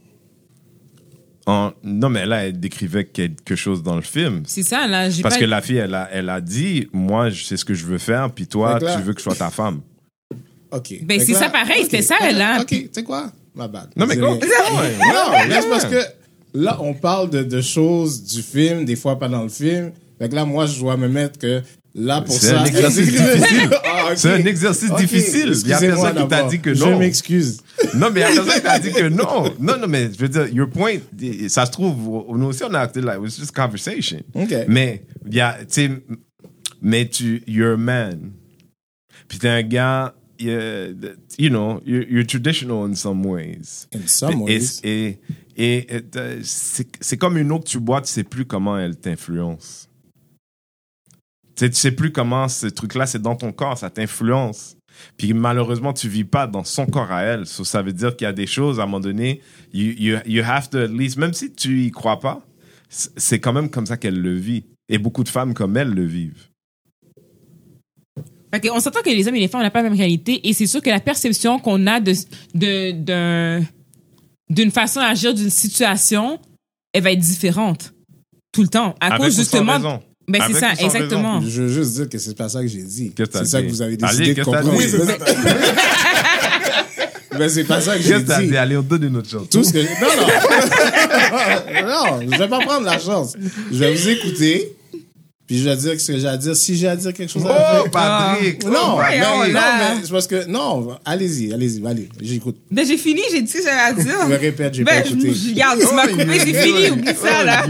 Speaker 1: En- non, mais là, elle décrivait quelque chose dans le film.
Speaker 2: C'est ça, là.
Speaker 1: Parce
Speaker 2: pas...
Speaker 1: que la fille, elle a, elle a dit, moi, je sais ce que je veux faire, puis toi,
Speaker 3: là-
Speaker 1: tu veux que je sois ta femme.
Speaker 3: OK.
Speaker 2: Ben, c'est ça pareil, c'était ça, là.
Speaker 3: OK, tu sais quoi? Ma bad.
Speaker 1: Non, mais quoi?
Speaker 3: Non, mais c'est parce que là, on parle de, de choses du film, des fois pas dans le film. Fait que là, moi, je dois me mettre que là, pour
Speaker 1: C'est
Speaker 3: ça.
Speaker 1: un exercice difficile.
Speaker 3: Ah.
Speaker 1: C'est un exercice difficile. Il y a personne qui t'a dit que
Speaker 3: Je
Speaker 1: non.
Speaker 3: m'excuse.
Speaker 1: Non, mais il y a personne qui t'a dit que non. Non, non, mais je veux dire, your point, ça se trouve, nous aussi, on a acté like, it's just conversation.
Speaker 3: OK.
Speaker 1: Mais, il y a, tu sais, mais tu, you're a man. Puis t'es un gars you know, you're, you're traditional in some ways.
Speaker 3: In some ways.
Speaker 1: Et, et, et, euh, c'est c'est comme une eau que tu bois, tu sais plus comment elle t'influence. Tu sais, tu sais plus comment ce truc-là, c'est dans ton corps, ça t'influence. Puis malheureusement, tu vis pas dans son corps à elle. So, ça veut dire qu'il y a des choses, à un moment donné, you, you, you have to at least, même si tu y crois pas, c'est quand même comme ça qu'elle le vit. Et beaucoup de femmes comme elle le vivent.
Speaker 2: Que on s'entend que les hommes et les femmes n'ont pas la même réalité et c'est sûr que la perception qu'on a de de d'un- d'une façon d'agir d'une situation, elle va être différente tout le temps à
Speaker 1: Avec
Speaker 2: cause justement. Ben c'est ça, exactement.
Speaker 3: Je veux juste dire que c'est pas ça que j'ai dit. C'est ça
Speaker 1: dit?
Speaker 3: que vous avez
Speaker 1: Allez,
Speaker 3: décidé de
Speaker 1: que t'as
Speaker 3: comprendre.
Speaker 1: dit?
Speaker 4: Oui.
Speaker 3: Mais c'est pas ça que
Speaker 1: Qu'est-ce
Speaker 3: j'ai
Speaker 1: que t'as
Speaker 3: dit.
Speaker 1: dit? Allez, on donne une autre chose.
Speaker 3: Tout ce que non non non, je vais pas prendre la chance. Je vais vous écouter. Puis je vais dire ce que j'ai à dire. Si j'ai à dire quelque chose à
Speaker 1: Oh,
Speaker 3: dire.
Speaker 1: Patrick!
Speaker 3: Non,
Speaker 1: Oh,
Speaker 3: mais,
Speaker 2: on
Speaker 3: non, mais c'est parce que non, allez-y, allez-y, allez, j'écoute.
Speaker 2: Ben j'ai fini, j'ai dit ce que j'avais à dire.
Speaker 3: Je me répète, j'ai
Speaker 2: Ben
Speaker 3: pas
Speaker 2: je
Speaker 3: écouté.
Speaker 2: je- regarde, tu m'as coupé, c'est fini, oublie ça là.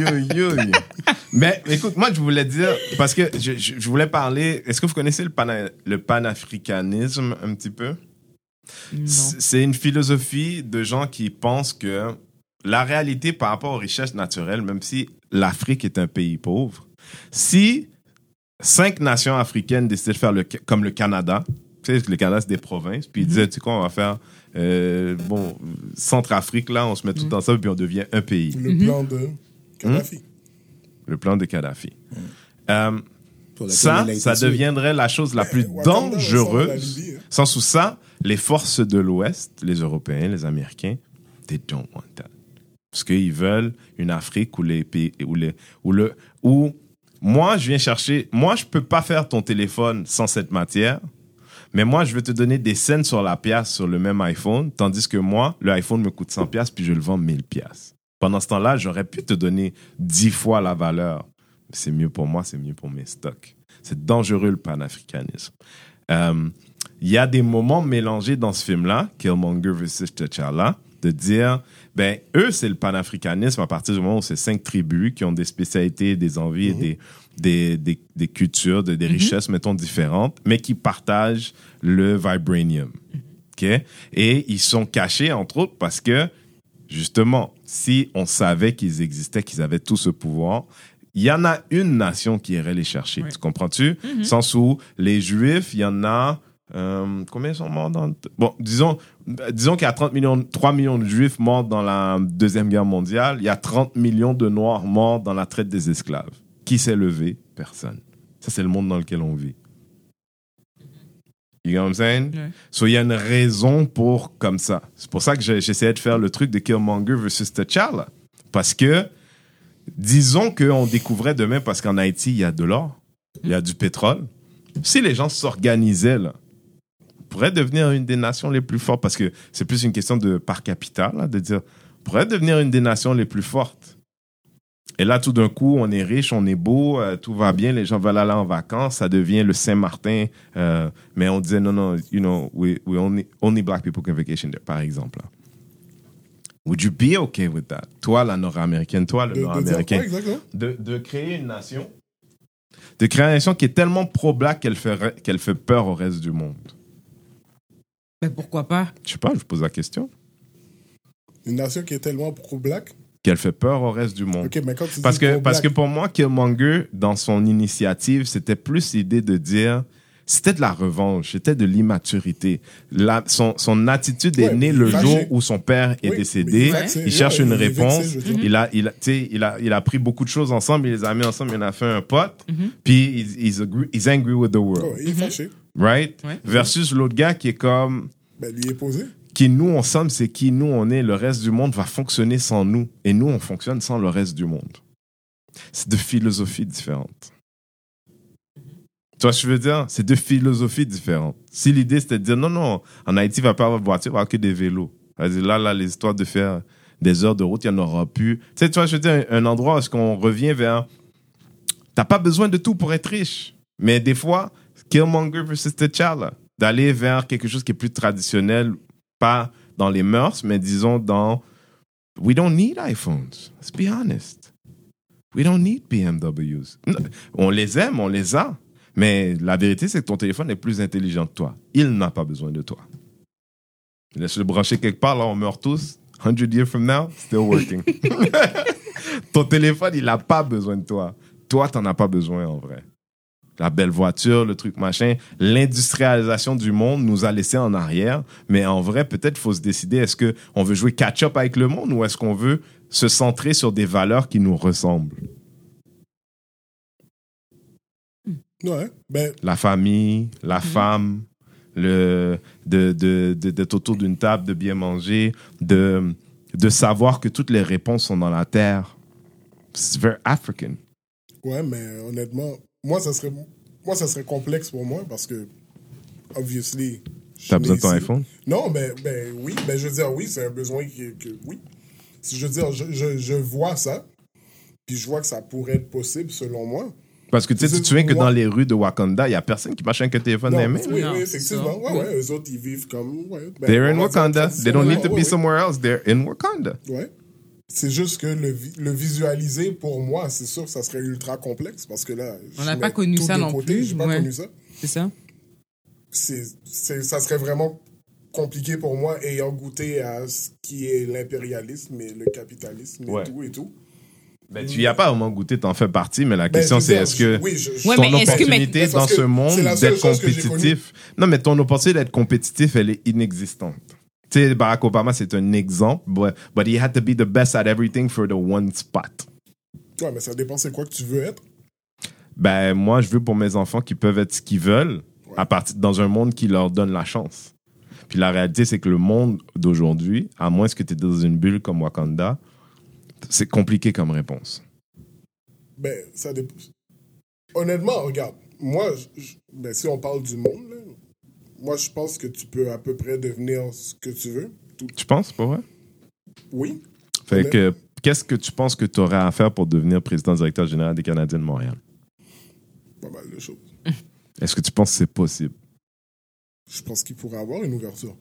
Speaker 1: Mais écoute, moi, je voulais dire, parce que je, je- je voulais parler, est-ce que vous connaissez le, pana- le panafricanisme un petit peu? C'est une philosophie de gens qui pensent que la réalité par rapport aux richesses naturelles, même si l'Afrique est un pays pauvre, si cinq nations africaines décidaient de faire le, comme le Canada, tu sais, le Canada, c'est des provinces, puis ils disaient, tu sais quoi, on va faire, euh, bon, Centrafrique, là, on se met tout ensemble, puis on devient un pays
Speaker 4: Le plan de Kadhafi.
Speaker 1: le plan de Kadhafi. Euh, ça, ça deviendrait la chose la plus dangereuse.
Speaker 4: Hein.
Speaker 1: Sans sous ça, les forces de l'Ouest, les Européens, les Américains, they don't want that. Parce qu'ils veulent une Afrique où les pays, où les, où le, où moi, je viens chercher, moi, je peux pas faire ton téléphone sans cette matière. Mais moi, je vais te donner des scènes sur la pièce sur le même iPhone, tandis que moi, le iPhone me coûte 100 pièces puis je le vends 1000 pièces. Pendant ce temps-là, j'aurais pu te donner 10 fois la valeur. C'est mieux pour moi, c'est mieux pour mes stocks. C'est dangereux le panafricanisme. Euh, Il y a des moments mélangés dans ce film-là, Killmonger vs. T'Challa, de dire, ben, eux, c'est le panafricanisme à partir du moment où c'est cinq tribus qui ont des spécialités, des envies et des, des, des, des cultures, de- des richesses, mettons, différentes, mais qui partagent le vibranium. OK? Et ils sont cachés, entre autres, parce que, justement, si on savait qu'ils existaient, qu'ils avaient tout ce pouvoir, il y en a une nation qui irait les chercher.
Speaker 2: Ouais.
Speaker 1: Tu comprends-tu? Sens où les Juifs, il y en a. euh, combien sont morts dans. Bon, disons, disons qu'il y a 30 millions, 3 millions de Juifs morts dans la Deuxième Guerre mondiale. Il y a 30 millions de Noirs morts dans la traite des esclaves. Qui s'est levé? Personne. Ça, c'est le monde dans lequel on vit. You know what I'm saying?
Speaker 2: Ouais.
Speaker 1: So, il y a une raison pour comme ça. C'est pour ça que j'essayais de faire le truc de Killmonger versus T'Challa. Parce que, disons qu'on découvrait demain, parce qu'en Haïti, il y a de l'or, il y a du pétrole. Si les gens s'organisaient, là, pourrait devenir une des nations les plus fortes, parce que c'est plus une question de par capita, là, de dire, on pourrait devenir une des nations les plus fortes. Et là, tout d'un coup, on est riche, on est beau, euh, tout va bien, les gens veulent aller en vacances, ça devient le Saint-Martin. euh, mais on disait, non, non, you know, we, we only, only black people can vacation there, par exemple. là. Would you be okay with that? Toi, la nord-américaine, toi, le nord-américain, de, de créer une nation, de créer une nation qui est tellement pro-black qu'elle fait, qu'elle fait peur au reste du monde.
Speaker 2: Ben pourquoi pas?
Speaker 1: Je sais pas, je vous pose la question.
Speaker 4: Une nation qui est tellement pro-black?
Speaker 1: Qu'elle fait peur au reste du monde.
Speaker 4: Ok, mais quand tu
Speaker 1: Parce que, parce que pour moi, Killmonger, dans son initiative, c'était plus l'idée de dire, c'était de la revanche, c'était de l'immaturité. La- son, son attitude est
Speaker 4: Ouais,
Speaker 1: née
Speaker 4: il
Speaker 1: le
Speaker 4: fâché.
Speaker 1: jour où son père est
Speaker 4: Oui, mais
Speaker 1: décédé.
Speaker 4: il est
Speaker 1: Il cherche
Speaker 4: ouais,
Speaker 1: une
Speaker 4: il vexé,
Speaker 1: réponse. Il a, il a, tu sais, il a, il a pris beaucoup de choses ensemble, il les a mis ensemble, il en a fait un pote.
Speaker 2: Mhm.
Speaker 1: Puis he's, he's agree- he's angry with the world,
Speaker 4: Ouais, il est fâché.
Speaker 1: Right?
Speaker 2: Ouais.
Speaker 1: Versus l'autre gars qui est comme,
Speaker 4: Ben, lui est posé.
Speaker 1: qui nous on sommes, c'est qui nous on est. Le reste du monde va fonctionner sans nous. Et nous, on fonctionne sans le reste du monde. C'est deux philosophies différentes. Tu vois ce que je veux dire? C'est deux philosophies différentes. Si l'idée c'était de dire non, non, en Haïti, il va pas avoir de voiture, il va avoir que des vélos. Là, là, les histoires de faire des heures de route, il n'y en aura plus. Tu sais, tu vois, je veux dire, un endroit où est-ce qu'on revient vers. T'as pas besoin de tout pour être riche. Mais des fois, Killmonger versus T'Challa, d'aller vers quelque chose qui est plus traditionnel, pas dans les mœurs, mais disons dans. We don't need iPhones. Let's be honest. We don't need BMWs. On les aime, on les a. Mais la vérité, c'est que ton téléphone est plus intelligent que toi. Il n'a pas besoin de toi. Laisse-le brancher quelque part, là, on meurt tous. 100 years from now, still working. ton téléphone, il n'a pas besoin de toi. Toi, t'en as pas besoin en vrai. La belle voiture, le truc machin, l'industrialisation du monde nous a laissé en arrière. Mais en vrai, peut-être faut se décider est-ce que on veut jouer catch-up avec le monde ou est-ce qu'on veut se centrer sur des valeurs qui nous ressemblent?
Speaker 4: Ouais. Ben,
Speaker 1: La famille, la femme, le de de de- d'être autour d'une table, de bien manger, de de savoir que toutes les réponses sont dans la terre. C'est very African.
Speaker 4: ouais, mais honnêtement, moi, ça serait, moi, ça serait complexe pour moi parce que, obviously.
Speaker 1: T'as besoin de ton iPhone?
Speaker 4: Non, ben, ben oui, ben je veux dire, oui, c'est un besoin qui, que, oui. Si je veux dire, je, je, je vois ça, puis je vois que ça pourrait être possible selon moi.
Speaker 1: Parce que tu sais, tu te souviens que
Speaker 4: moi-
Speaker 1: dans les rues de Wakanda, il y a personne qui marche avec un téléphone dans mains.
Speaker 4: oui, oui,
Speaker 2: c'est
Speaker 4: effectivement. Ouais, ouais, eux autres, ils vivent comme. Ouais, ben,
Speaker 1: They're in Wakanda. They don't need to be somewhere else. They're in Wakanda.
Speaker 4: ouais. C'est juste que le, vi- le visualiser, pour moi, c'est sûr que ça serait ultra complexe parce que là.
Speaker 2: On
Speaker 4: je
Speaker 2: n'a pas connu ça non
Speaker 4: côté,
Speaker 2: plus,
Speaker 4: J'ai pas
Speaker 2: ouais.
Speaker 4: connu ça.
Speaker 2: C'est ça?
Speaker 4: c'est, c'est- ça serait vraiment compliqué pour moi ayant goûté à ce qui est l'impérialisme et le capitalisme et
Speaker 1: Ouais.
Speaker 4: tout et tout.
Speaker 1: Ben, tu y as pas vraiment goûté, t'en fais partie, mais la
Speaker 4: Ben,
Speaker 1: question c'est est-ce que
Speaker 4: oui, je-
Speaker 1: ton
Speaker 2: mais est-ce que- mais-
Speaker 1: opportunité dans ce monde d'être compétitif, non, mais ton opportunité d'être compétitif, elle est inexistante. Tu sais, Barack Obama, c'est un exemple, but, but he had to be the best at everything for the one spot.
Speaker 4: Ouais, mais ça dépend c'est quoi que tu veux être.
Speaker 1: Ben, moi, je veux pour mes enfants qu'ils peuvent être ce qu'ils veulent à partir, dans un monde qui leur donne la chance. Puis la réalité, c'est que le monde d'aujourd'hui, à moins que tu es dans une bulle comme Wakanda, c'est compliqué comme réponse.
Speaker 4: Ben, ça dépend. Honnêtement, regarde, moi, je- ben, si on parle du monde, là, moi, je pense que tu peux à peu près devenir ce que tu veux. Tout,
Speaker 1: Tu penses, pas vrai?
Speaker 4: oui.
Speaker 1: Fait
Speaker 4: Mais-
Speaker 1: que, qu'est-ce que tu penses que tu aurais à faire pour devenir président directeur général des Canadiens de Montréal?
Speaker 4: Pas mal de choses.
Speaker 1: Est-ce que tu penses que c'est possible?
Speaker 4: Je pense qu'il pourrait avoir une ouverture.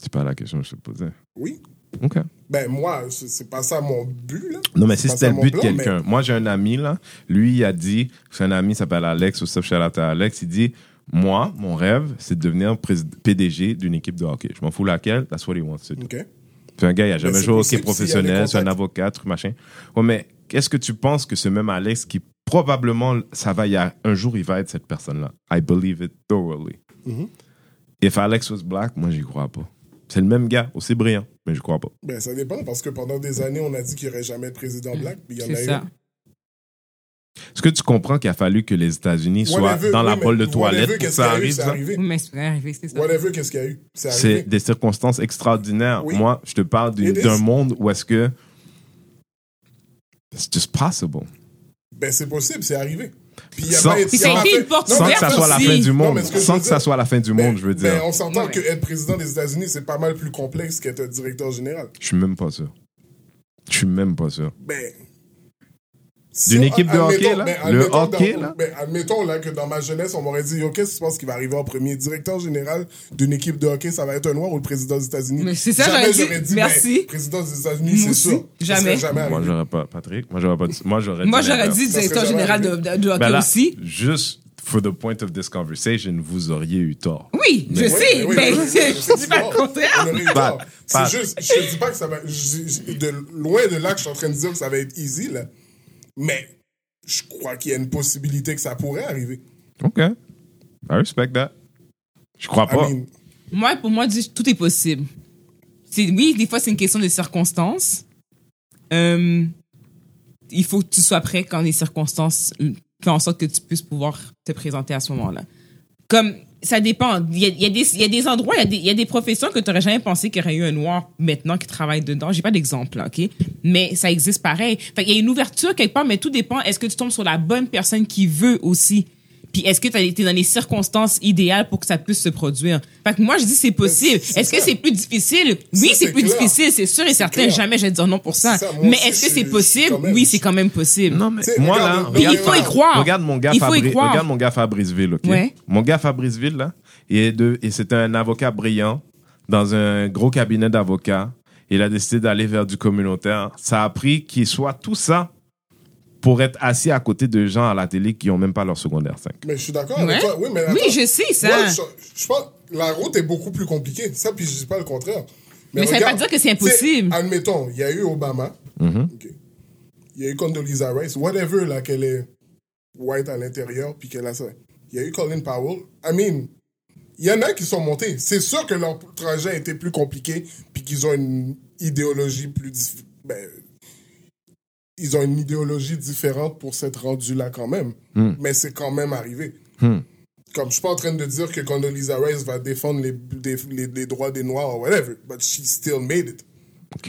Speaker 1: C'est pas la question que je te posais.
Speaker 4: Oui.
Speaker 1: OK.
Speaker 4: Ben, moi, c'est pas ça mon but, là.
Speaker 1: Non, mais si c'était
Speaker 4: ça
Speaker 1: le but de quelqu'un. Moi, j'ai un ami, là. Lui, il a dit, c'est un ami, il s'appelle Alex, ou out à Alex. Il dit, moi, mon rêve, c'est de devenir PDG d'une équipe de hockey. Je m'en fous laquelle, that's what he wants to do.
Speaker 4: OK.
Speaker 1: C'est un gars, il a jamais joué au hockey professionnel, c'est un avocat, truc machin. Ouais, mais qu'est-ce que tu penses que ce même Alex, qui probablement, ça va y a, un jour, il va être cette personne-là? I believe it thoroughly.
Speaker 4: Mhm.
Speaker 1: If Alex was black, moi, j'y crois pas. C'est le même gars, aussi brillant, mais je crois pas.
Speaker 4: Ben, ça dépend, parce que pendant des années, on a dit qu'il n'y aurait jamais de président black, puis il y en a
Speaker 2: C'est
Speaker 4: eu.
Speaker 1: Est-ce que tu comprends qu'il a fallu que les États-Unis soient
Speaker 4: Whatever,
Speaker 1: dans la bolle de toilette
Speaker 4: whatever,
Speaker 1: pour que ça arrive?
Speaker 4: c'est
Speaker 1: ça?
Speaker 4: arrivé.
Speaker 2: Oui, mais c'est arrivé, c'est ça.
Speaker 4: Whatever, qu'est-ce qu'il y a eu? C'est
Speaker 1: des circonstances extraordinaires.
Speaker 4: Oui.
Speaker 1: Moi, je te parle d'une-
Speaker 4: It is.
Speaker 1: d'un monde où est-ce que it's just possible.
Speaker 4: Ben, c'est possible, c'est arrivé. Puis il y a
Speaker 1: Sans-
Speaker 4: pas-
Speaker 2: été
Speaker 4: fait- Non,
Speaker 1: Sans que ça soit la fin du monde.
Speaker 4: que
Speaker 1: Sans que ça soit la fin du
Speaker 4: Ben,
Speaker 1: monde, je veux
Speaker 4: ben,
Speaker 1: dire.
Speaker 4: on s'entend
Speaker 2: Ouais.
Speaker 4: que être président des États-Unis, c'est pas mal plus complexe qu'être directeur général.
Speaker 1: Je suis même pas sûr. Je suis même pas sûr.
Speaker 4: Ben.
Speaker 1: D'une équipe de hockey, là?
Speaker 4: ben,
Speaker 1: Le
Speaker 4: admettons
Speaker 1: hockey,
Speaker 4: dans-
Speaker 1: là?
Speaker 4: Ben, admettons là, que dans ma jeunesse, on m'aurait dit Yo, qu'est-ce que tu penses qui va arriver en premier Directeur général d'une équipe de hockey, ça va être un noir ou le président des États-Unis?
Speaker 2: Mais c'est ça,
Speaker 4: Jamais
Speaker 2: j'aurais dit,
Speaker 4: ben,
Speaker 2: merci.
Speaker 4: président des États-Unis, c'est sûr. Ça
Speaker 2: jamais.
Speaker 4: jamais
Speaker 1: Moi, j'aurais pas, Patrick, moi, j'aurais pas dit, moi, j'aurais
Speaker 2: Moi,
Speaker 1: dit
Speaker 2: j'aurais dit directeur général de, de, de hockey
Speaker 1: Ben là,
Speaker 2: aussi.
Speaker 1: juste for the point of this conversation, vous auriez eu tort.
Speaker 2: Oui, je sais,
Speaker 4: oui,
Speaker 2: mais
Speaker 4: oui,
Speaker 2: je
Speaker 4: oui,
Speaker 2: dis pas le contraire.
Speaker 4: C'est juste, je te dis pas que ça va. de loin de là que je suis en train de dire que ça va être easy, là. Mais je crois qu'il y a une possibilité que ça pourrait arriver.
Speaker 1: OK. I respect that. Je crois pas.
Speaker 4: I mean,
Speaker 2: Moi, pour moi, tout est possible. C'est, oui, des fois, c'est une question de circonstances. Euh, il faut que tu sois prêt quand les circonstances font en sorte que tu puisses pouvoir te présenter à ce moment-là. Comme, ça dépend. Il y a, y a y a des endroits, il y a des, il y a des professions que tu n'aurais jamais pensé qu'il y aurait eu un noir maintenant qui travaille dedans. J'ai pas d'exemple, là, OK? Mais ça existe pareil. Il y a une ouverture quelque part, mais tout dépend. Est-ce que tu tombes sur la bonne personne qui veut aussi? Puis est-ce que tu as été dans les circonstances idéales pour que ça puisse se produire? Fait que moi, je dis c'est possible. Est-ce que c'est plus difficile? Oui, c'est plus
Speaker 4: clair.
Speaker 2: difficile, c'est sûr et certain.
Speaker 4: clair.
Speaker 2: Jamais je vais dire non pour ça. Mais est-ce que c'est possible? oui, c'est quand même possible.
Speaker 1: Non, mais moi,
Speaker 4: regarde,
Speaker 1: là,
Speaker 4: Puis il
Speaker 1: regarde-
Speaker 2: faut y croire.
Speaker 1: Regarde mon gars,
Speaker 2: Il faut y
Speaker 1: Fabri-
Speaker 2: croire.
Speaker 1: regarde mon gars Fabriceville, OK?
Speaker 2: Ouais.
Speaker 1: Mon gars Fabriceville, là, il est de, et c'est un avocat brillant dans un gros cabinet d'avocats. Il a décidé d'aller vers du communautaire. Ça a pris qu'il soit tout ça pour être assis à côté de gens à la télé qui ont même pas leur secondaire 5.
Speaker 4: Mais je suis d'accord
Speaker 2: Ouais.
Speaker 4: avec toi. Oui, mais
Speaker 2: Oui, je sais ça.
Speaker 4: Moi, je, je pense la route est beaucoup plus compliquée. Ça, puis je dis pas le contraire.
Speaker 2: Mais ça veut pas dire que c'est impossible.
Speaker 4: Admettons, il y a eu Obama. Ok. Il y a eu Condoleezza Rice. Whatever, là, qu'elle est white à l'intérieur, puis qu'elle a ça. Il y a eu Colin Powell. I mean, il y en a qui sont montés. C'est sûr que leur trajet a été plus compliqué, puis qu'ils ont une idéologie plus... Ben, ils ont une idéologie différente pour s'être rendus là quand même. Mais c'est quand même arrivé. Comme je suis pas en train de dire que Condoleezza Rice va défendre les, des- les, les droits des Noirs ou whatever, but she still made it.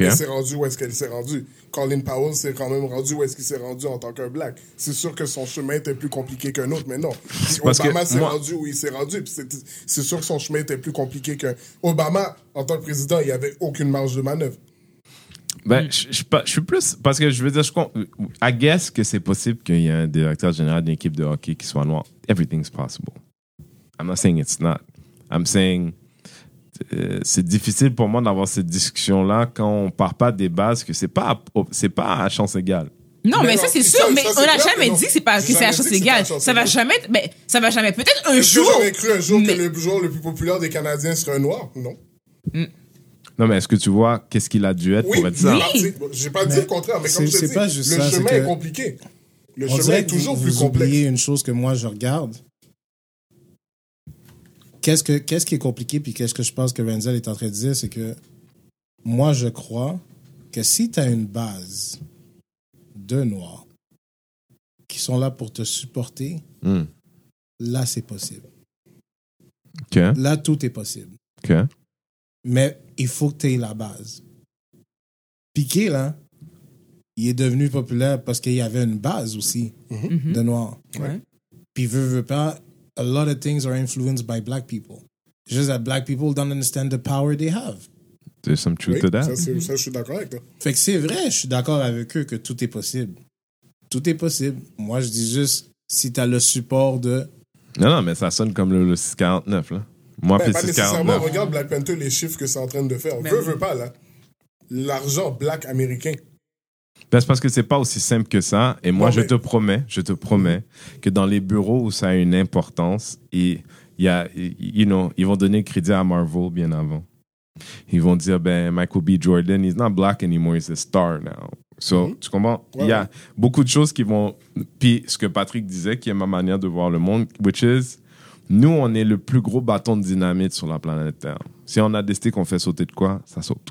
Speaker 4: Elle s'est rendue où est-ce qu'elle s'est rendue. Colin Powell s'est quand même rendu où est-ce qu'il s'est rendu en tant qu'un black. C'est sûr que son chemin était plus compliqué qu'un autre, mais non. Puis Obama s'est
Speaker 1: moi-
Speaker 4: rendu où il s'est rendu. C'est sûr que son chemin était plus compliqué qu'un... Obama, en tant que président, il n'y avait aucune marge de manœuvre.
Speaker 1: Ben, je, je, pas- je suis plus. Parce que je veux dire, je, I guess que c'est possible qu'il y ait un directeur général d'une équipe de hockey qui soit noir. Everything's possible. I'm not saying it's not. I'm saying. euh, c'est difficile pour moi d'avoir cette discussion-là quand on part pas des bases que c'est pas c'est pas à chance égale.
Speaker 2: Non,
Speaker 4: Mais
Speaker 2: mais
Speaker 4: non,
Speaker 2: ça c'est sûr,
Speaker 4: ça,
Speaker 2: mais on n'a jamais dit que c'est pas que c'est à
Speaker 4: jamais
Speaker 2: chance
Speaker 4: dit que c'est pas à
Speaker 2: égale.
Speaker 4: chance
Speaker 2: Ça va jamais, être- mais ça va jamais. Peut-être un jour.
Speaker 4: j'aurais cru un jour
Speaker 2: mais-
Speaker 4: que le joueur le plus populaire des Canadiens serait un noir? Non?
Speaker 1: Non, mais est-ce que tu vois qu'est-ce qu'il a dû être
Speaker 4: Oui,
Speaker 1: pour être ça?
Speaker 2: Oui.
Speaker 4: J'ai pas dit le contraire, mais comme je te dis,
Speaker 3: pas juste
Speaker 4: le
Speaker 3: ça, c'est
Speaker 4: chemin est compliqué. Le
Speaker 3: On
Speaker 4: chemin est toujours
Speaker 3: vous,
Speaker 4: plus
Speaker 3: vous
Speaker 4: complexe.
Speaker 3: une chose que moi je regarde. Qu'est-ce, que, qu'est-ce qui est compliqué, puis qu'est-ce que je pense que Renzel est en train de dire, c'est que moi je crois que si tu as une base de Noirs qui sont là pour te supporter,
Speaker 1: Hmm.
Speaker 3: là c'est possible. Là tout est possible.
Speaker 1: OK.
Speaker 3: Mais il faut que tu aies la base. Piqué, là, il est devenu populaire parce qu'il y avait une base aussi de Noirs.
Speaker 2: Ouais.
Speaker 3: Puis veut, veut pas, a lot of things are influenced by black people. Just that black people don't understand the power they have.
Speaker 1: There's some truth
Speaker 4: Oui,
Speaker 1: to that.
Speaker 4: ça, c'est- ça, je suis d'accord avec toi.
Speaker 3: Fait que c'est vrai, je suis d'accord avec eux que tout est possible. Tout est possible. Moi, je dis juste, si tu as le support de...
Speaker 1: Non, non, mais ça sonne comme le, le 649, là. Moi,
Speaker 4: Ben, pas nécessairement.
Speaker 1: 649.
Speaker 4: Regarde Black Panther, les chiffres que c'est en train de faire.
Speaker 2: Ben
Speaker 4: veut,
Speaker 2: oui.
Speaker 4: veut pas, là. L'argent black américain.
Speaker 1: Ben, c'est parce que c'est pas aussi simple que ça. Et moi,
Speaker 4: Non,
Speaker 1: je
Speaker 4: mais-
Speaker 1: te promets, je te promets que dans les bureaux où ça a une importance, et il y a, you know, ils vont donner le crédit à Marvel bien avant. Ils vont dire, ben, Michael B. Jordan, he's not black anymore, he's a star now. So, tu comprends? Il y a
Speaker 4: Ouais,
Speaker 1: beaucoup de choses qui vont. Puis, ce que Patrick disait, qui est ma manière de voir le monde, which is, nous, on est le plus gros bâton de dynamite sur la planète Terre. Si on a décidé qu'on fait sauter de quoi, ça saute.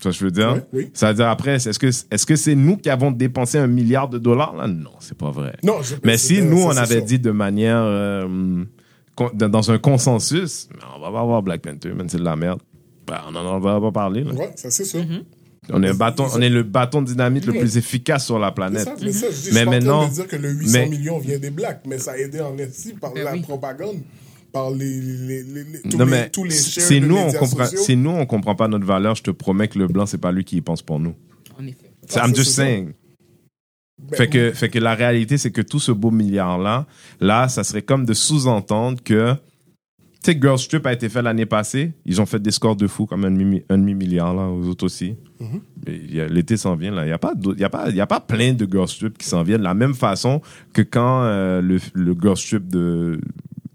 Speaker 1: Ça, je veux dire?
Speaker 4: Ouais, oui.
Speaker 1: Ça veut dire après, est-ce que est-ce que c'est nous qui avons dépensé un milliard de dollars là? Non, c'est pas vrai.
Speaker 4: Non, je-
Speaker 1: Mais si nous on avait dit de manière euh, dans un consensus, on va pas avoir Black Panther, même c'est de la merde. Ben, on en va pas parler. là.
Speaker 4: Ouais, ça, c'est sûr.
Speaker 1: On est un bâton, on est le bâton de dynamite le
Speaker 2: Oui.
Speaker 1: plus efficace sur la planète.
Speaker 4: ça, mais ça, je
Speaker 1: Mais
Speaker 4: pas en train
Speaker 1: maintenant-
Speaker 4: de dire que le 800
Speaker 1: mais-
Speaker 4: millions vient des blacks, mais ça a aidé en esti par
Speaker 2: Ben
Speaker 4: la
Speaker 2: oui.
Speaker 4: propagande, par les, les, les, les- tous,
Speaker 1: non
Speaker 4: les,
Speaker 1: mais
Speaker 4: tous les shares
Speaker 1: c'est nous on comprend,
Speaker 4: sociaux.
Speaker 1: c'est nous on comprend pas notre valeur. Je te promets que le blanc c'est pas lui qui y pense pour nous.
Speaker 2: En effet.
Speaker 1: I'm just saying.
Speaker 4: Ben,
Speaker 1: Fait que, fait que la réalité, c'est que tout ce beau milliard-là, là, ça serait comme de sous-entendre que, tu sais, Girl Strip a été fait l'année passée. Ils ont fait des scores de fou, comme un demi- un demi-milliard, là, aux autres aussi.
Speaker 4: Mm-hmm.
Speaker 1: A- L'été s'en vient, là. Il n'y a, pas y a, pas- il y a pas plein de Girl Strip qui s'en viennent de la même façon que quand euh, le, le Girl Strip de,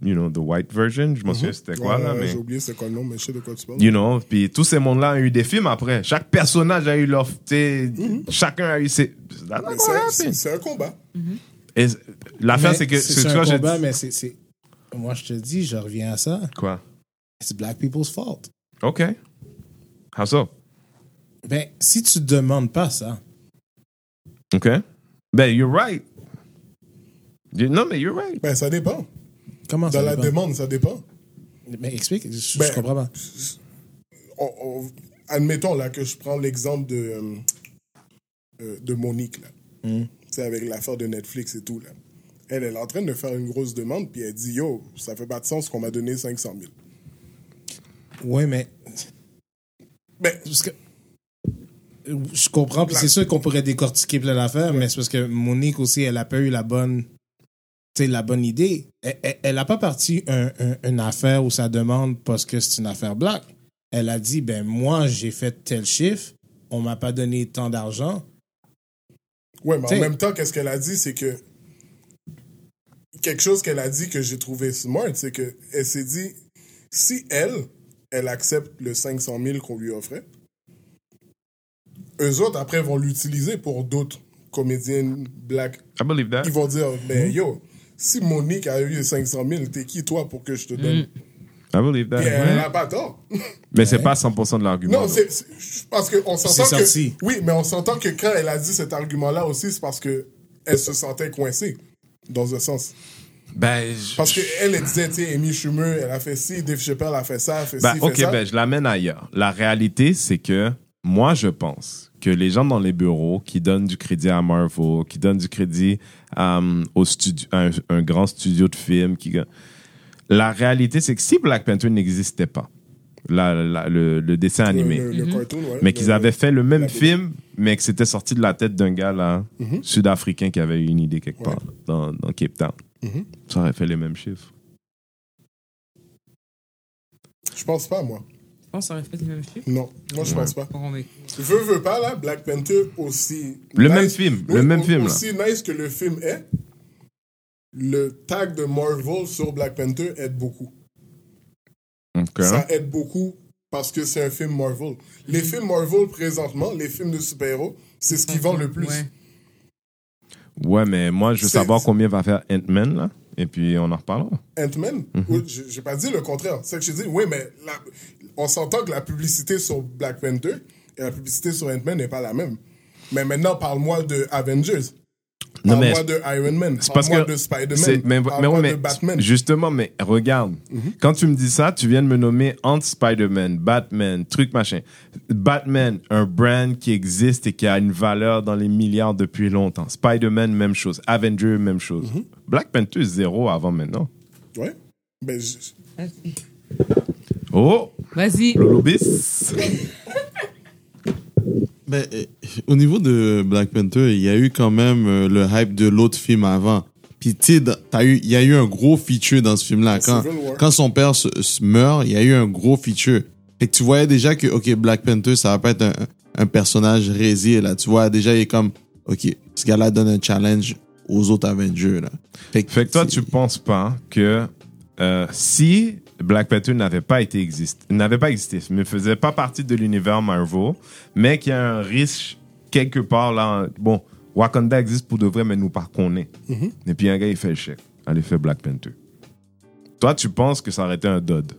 Speaker 1: you know, the white version, je m'en souviens c'était quoi,
Speaker 4: ouais,
Speaker 1: là, mais...
Speaker 4: J'ai oublié c'est quoi le nom, mais je sais de quoi tu parles.
Speaker 1: You know, puis tous ces mondes-là ont eu des films après. Chaque personnage a eu leur. tu sais, Chacun a eu ses.
Speaker 4: Mm-hmm. C'est- un combat.
Speaker 1: Et L'affaire,
Speaker 3: Mais
Speaker 1: c'est que.
Speaker 3: C'est un combat, mais c'est... Moi, je te dis, je reviens à ça.
Speaker 1: Quoi?
Speaker 3: It's black people's fault.
Speaker 1: OK. How so?
Speaker 3: Ben, si tu demandes pas ça,
Speaker 1: OK. Ben, you're right. You- Non, mais you're right.
Speaker 4: Ben, ça dépend.
Speaker 3: comment ça
Speaker 4: Dans la demande, ça dépend.
Speaker 3: Mais explique, je, je
Speaker 4: Ben,
Speaker 3: comprends pas.
Speaker 4: On- on- admettons là que je prends l'exemple de, euh, de Monique, là. Tu sais, avec l'affaire de Netflix et tout, là. Elle, elle est en train de faire une grosse demande, puis elle dit Yo, ça fait pas de sens qu'on m'a donné 500 000.
Speaker 3: Oui, mais
Speaker 4: Ben,
Speaker 3: parce que je comprends, puis c'est sûr qu'on pourrait décortiquer plein d'affaires, mais c'est parce que Monique aussi, elle a pas eu la bonne, tu sais, la bonne idée. Elle, elle, elle a pas parti un- un- une affaire où ça demande parce que c'est une affaire black. Elle a dit, ben moi, j'ai fait tel chiffre, on m'a pas donné tant d'argent.
Speaker 4: Ouais, mais
Speaker 3: T'sais-
Speaker 4: en même temps, qu'est-ce qu'elle a dit, c'est que quelque chose qu'elle a dit que j'ai trouvé smart, c'est que elle s'est dit si elle, elle accepte le 500 000 qu'on lui offrait, eux autres après vont l'utiliser pour d'autres comédiennes black.
Speaker 1: I believe that.
Speaker 4: Ils vont dire mais yo, si Monique a eu 500 000, t'es qui toi pour que je te donne?
Speaker 1: I believe that.
Speaker 4: Puis elle n'a pas tort.
Speaker 1: Mais c'est pas 100% de l'argument.
Speaker 4: Non, c'est parce qu'on s'entend que
Speaker 3: sorti.
Speaker 4: oui, mais on s'entend que quand elle a dit cet argument-là aussi, c'est parce que elle se sentait coincée dans un sens.
Speaker 1: Ben, je-
Speaker 4: Parce qu'elle, elle disait, tu sais, Amy Schumer, elle a fait ci, Dave Chappelle a fait ça, a fait
Speaker 1: Ben,
Speaker 4: ci,
Speaker 1: ok,
Speaker 4: fait ça.
Speaker 1: ben, je l'amène ailleurs. La réalité, c'est que moi, je pense que les gens dans les bureaux qui donnent du crédit à Marvel, qui donnent du crédit euh, au studio, un, un grand studio de films, qui, la réalité, c'est que si Black Panther n'existait pas, la- la- le, le dessin animé,
Speaker 4: le, le cartoon, ouais.
Speaker 1: mais qu'ils avaient fait le même film, mais que c'était sorti de la tête d'un gars là, sud-africain qui avait eu une idée quelque part dans, dans Cape Town.
Speaker 4: Mhm.
Speaker 1: Ça aurait fait les mêmes chiffres.
Speaker 4: Je pense pas, moi.
Speaker 2: Je pense que ça aurait fait les mêmes chiffres?
Speaker 4: Non, moi, je pense pas. Veux, veux pas, là, Black Panther aussi.
Speaker 1: Le même film, le même film, là.
Speaker 4: Aussi nice que le film est, le tag de Marvel sur Black Panther aide beaucoup.
Speaker 1: Ok.
Speaker 4: Ça aide beaucoup parce que c'est un film Marvel. Les films Marvel, présentement, les films de super-héros, c'est ce qui vend le plus.
Speaker 2: Ouais.
Speaker 1: Ouais, mais moi, je veux savoir combien va faire Ant-Man, là. Et puis, on en reparlera.
Speaker 4: Ant-Man, oui, j'ai j'ai pas dit le contraire. C'est que je dis, oui, mais la- on s'entend que la publicité sur Black Panther et la publicité sur Ant-Man n'est pas la même. Mais maintenant, parle-moi de Avengers.
Speaker 1: Non, mais
Speaker 4: Parle-moi de Iron Man.
Speaker 1: C'est parce
Speaker 4: Parle-moi
Speaker 1: que.
Speaker 4: de
Speaker 1: c'est-
Speaker 4: Spider-Man.
Speaker 1: Mais, mais, ouais, mais
Speaker 4: de Batman.
Speaker 1: Justement, mais regarde. Quand tu me dis ça, tu viens de me nommer entre Spider-Man, Batman, truc machin. Batman, un brand qui existe et qui a une valeur dans les milliards depuis longtemps. Spider-Man, même chose. Avenger, même chose.
Speaker 4: Mhm.
Speaker 1: Black Panther, zéro avant maintenant.
Speaker 4: Ouais. Ben, je-.
Speaker 1: Oh!
Speaker 2: Vas-y.
Speaker 1: Lolobis!
Speaker 5: Ben, euh, au niveau de Black Panther, il y a eu quand même euh, le hype de l'autre film avant. Puis, tu eu- il y a eu un gros feature dans ce film-là. Quand, quand son père se, se meurt, il y a eu un gros feature. Fait que tu voyais déjà que, OK, Black Panther, ça va pas être un, un personnage résilié, là. Tu vois, déjà, il est comme, OK, ce gars-là donne un challenge aux autres Avengers, là.
Speaker 1: Fait que toi, tu penses pas que euh, si Black Panther n'avait pas été existe, n'avait pas existé, ne faisait pas partie de l'univers Marvel, mais qu'il y a un risque quelque part là, bon, Wakanda existe pour de vrai, mais nous par connaît. Et puis un gars il fait le chèque, allez faire Black Panther. Toi, tu penses que ça aurait été un dud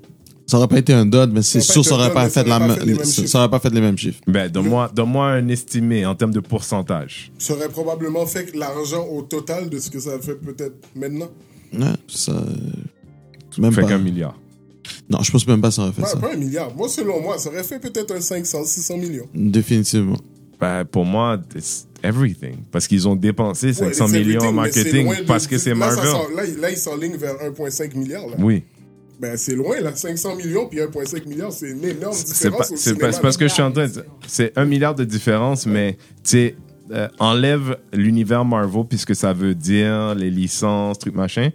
Speaker 5: Ça aurait pas été un dud, mais c'est
Speaker 4: Ça
Speaker 5: sûr, ça aurait pas fait la
Speaker 4: ça aurait
Speaker 5: même-
Speaker 4: pas fait les mêmes
Speaker 5: ça
Speaker 4: chiffres.
Speaker 5: ça aurait pas fait les mêmes chiffres.
Speaker 1: Ben, donne-moi, donne-moi un estimé en termes de pourcentage.
Speaker 4: ça aurait probablement fait l'argent au total de ce que ça fait peut-être maintenant.
Speaker 5: Ouais, ça. euh, Même
Speaker 1: Fait
Speaker 5: pas.
Speaker 1: qu'un milliard.
Speaker 5: Non, je pense même pas que ça aurait fait
Speaker 4: Pas,
Speaker 5: ça.
Speaker 4: pas un milliard. Moi, selon moi, ça aurait fait peut-être un 500, 600 millions.
Speaker 5: Définitivement.
Speaker 1: Ben, pour moi, it's everything. Parce qu'ils ont dépensé 500
Speaker 4: Ouais, it's
Speaker 1: millions en marketing
Speaker 4: de-
Speaker 1: parce que c'est Marvel.
Speaker 4: s'en- Là, il- là, ils s'enlignent vers 1,5 milliard. Là.
Speaker 1: Oui.
Speaker 4: Ben, c'est loin, là. 500 millions puis 1,5 milliard, c'est une énorme
Speaker 1: C'est
Speaker 4: différence.
Speaker 1: c'est pas- parce que je suis en train de dire. C'est un milliard de différence, mais tu sais, euh, enlève l'univers Marvel puisque ça veut dire les licences, trucs machin.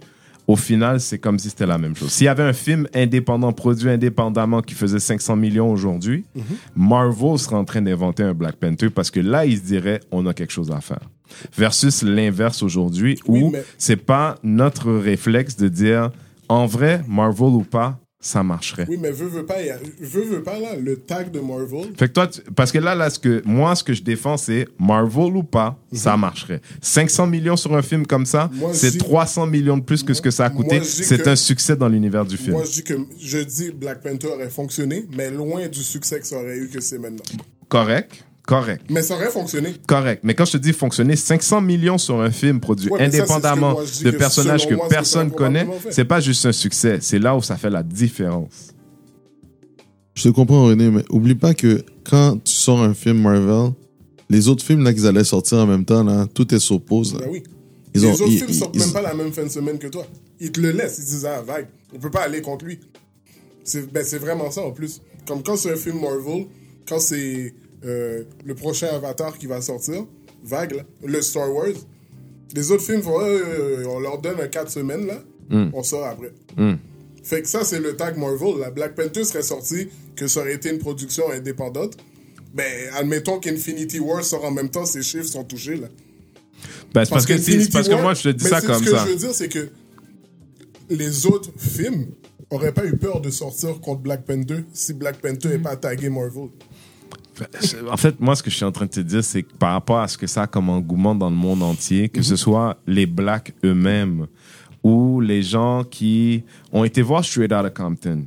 Speaker 1: Au final, c'est comme si c'était la même chose. S'il y avait un film indépendant, produit indépendamment, qui faisait 500 millions aujourd'hui,
Speaker 4: Mhm.
Speaker 1: Marvel serait en train d'inventer un Black Panther parce que là, ils se diraient, on a quelque chose à faire. Versus l'inverse aujourd'hui,
Speaker 4: Oui,
Speaker 1: où
Speaker 4: mais-
Speaker 1: c'est pas notre réflexe de dire, en vrai, Marvel ou pas, ça marcherait.
Speaker 4: Oui, mais veux, veux pas, il y a- veux, veux pas, là, le tag de Marvel.
Speaker 1: Fait que toi, tu- parce que là, là, ce que, moi, ce que je défends, c'est Marvel ou pas, ça marcherait. 500 millions sur un film comme ça,
Speaker 4: Mhm.
Speaker 1: C'est
Speaker 4: dis-
Speaker 1: 300 millions de plus que ce que ça a coûté. C'est un succès dans l'univers du film.
Speaker 4: Moi, je dis que je dis Black Panther aurait fonctionné, mais loin du succès que ça aurait eu que c'est maintenant.
Speaker 1: Correct, correct,
Speaker 4: Mais ça aurait fonctionné.
Speaker 1: correct. Mais quand je te dis fonctionner, 500 millions sur un film produit
Speaker 4: Ouais, mais ça, c'est ce que
Speaker 1: indépendamment de
Speaker 4: que
Speaker 1: personnages que
Speaker 4: moi,
Speaker 1: personne
Speaker 4: a
Speaker 1: connaît, c'est pas juste un succès. C'est là où ça fait la différence.
Speaker 5: Je te comprends, René, mais oublie pas que quand tu sors un film Marvel, les autres films là qu'ils allaient sortir en même temps, là, tout est s'oppose. là.
Speaker 4: Ben oui.
Speaker 5: Ils
Speaker 4: les
Speaker 5: ont-
Speaker 4: autres
Speaker 5: ils-
Speaker 4: films
Speaker 5: ils-
Speaker 4: sortent
Speaker 5: ils-
Speaker 4: même pas la même fin de semaine que toi. Ils te le laissent. Ils disent, ah, vague. On peut pas aller contre lui. C'est ben, c'est vraiment ça en plus. Comme quand c'est un film Marvel, quand c'est euh, le prochain Avatar qui va sortir, vague, le Star Wars, les autres films, font, euh, on leur donne un 4 semaines, là, on sort après.
Speaker 1: Mm.
Speaker 4: Fait que ça, c'est le tag Marvel. La Black Panther serait sorti, que ça aurait été une production indépendante. Ben, admettons qu'Infinity War sort en même temps, ces chiffres sont touchés, là.
Speaker 1: Ben, c'est parce que, c'est parce que moi, je te dis ça comme
Speaker 4: Ce
Speaker 1: ça.
Speaker 4: que je veux dire, c'est que les autres films auraient pas eu peur de sortir contre Black Panther si Black Panther n'est pas tagué Marvel.
Speaker 1: En fait, moi, ce que je suis en train de te dire, c'est que par rapport à ce que ça a comme engouement dans le monde entier, que ce soit les blacks eux-mêmes ou les gens qui ont été voir Straight Outta Compton.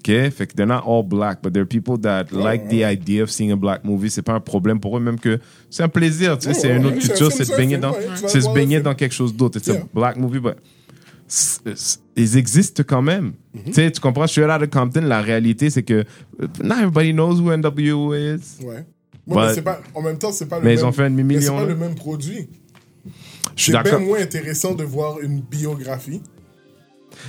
Speaker 1: OK? Fait que they're not all black, but there are people that like the idea of seeing a black movie. C'est pas un problème pour eux, même que c'est un plaisir, tu sais,
Speaker 4: Ouais,
Speaker 1: c'est une autre culture, c'est de baigner dans, c'est se baigner dans quelque chose d'autre. It's a black movie, but ils existent quand même.
Speaker 4: Mhm.
Speaker 1: Tu comprends? Straight Outta Compton, la réalité, c'est que not everybody knows who NWO is.
Speaker 4: Ouais.
Speaker 1: But-
Speaker 4: mais pas, en même temps, c'est pas le
Speaker 1: Mais
Speaker 4: même.
Speaker 1: ils ont fait un
Speaker 4: mais
Speaker 1: demi-million,
Speaker 4: C'est pas
Speaker 1: là.
Speaker 4: le même produit.
Speaker 1: Je suis
Speaker 4: C'est bien
Speaker 1: d'accord.
Speaker 4: moins intéressant de voir une biographie.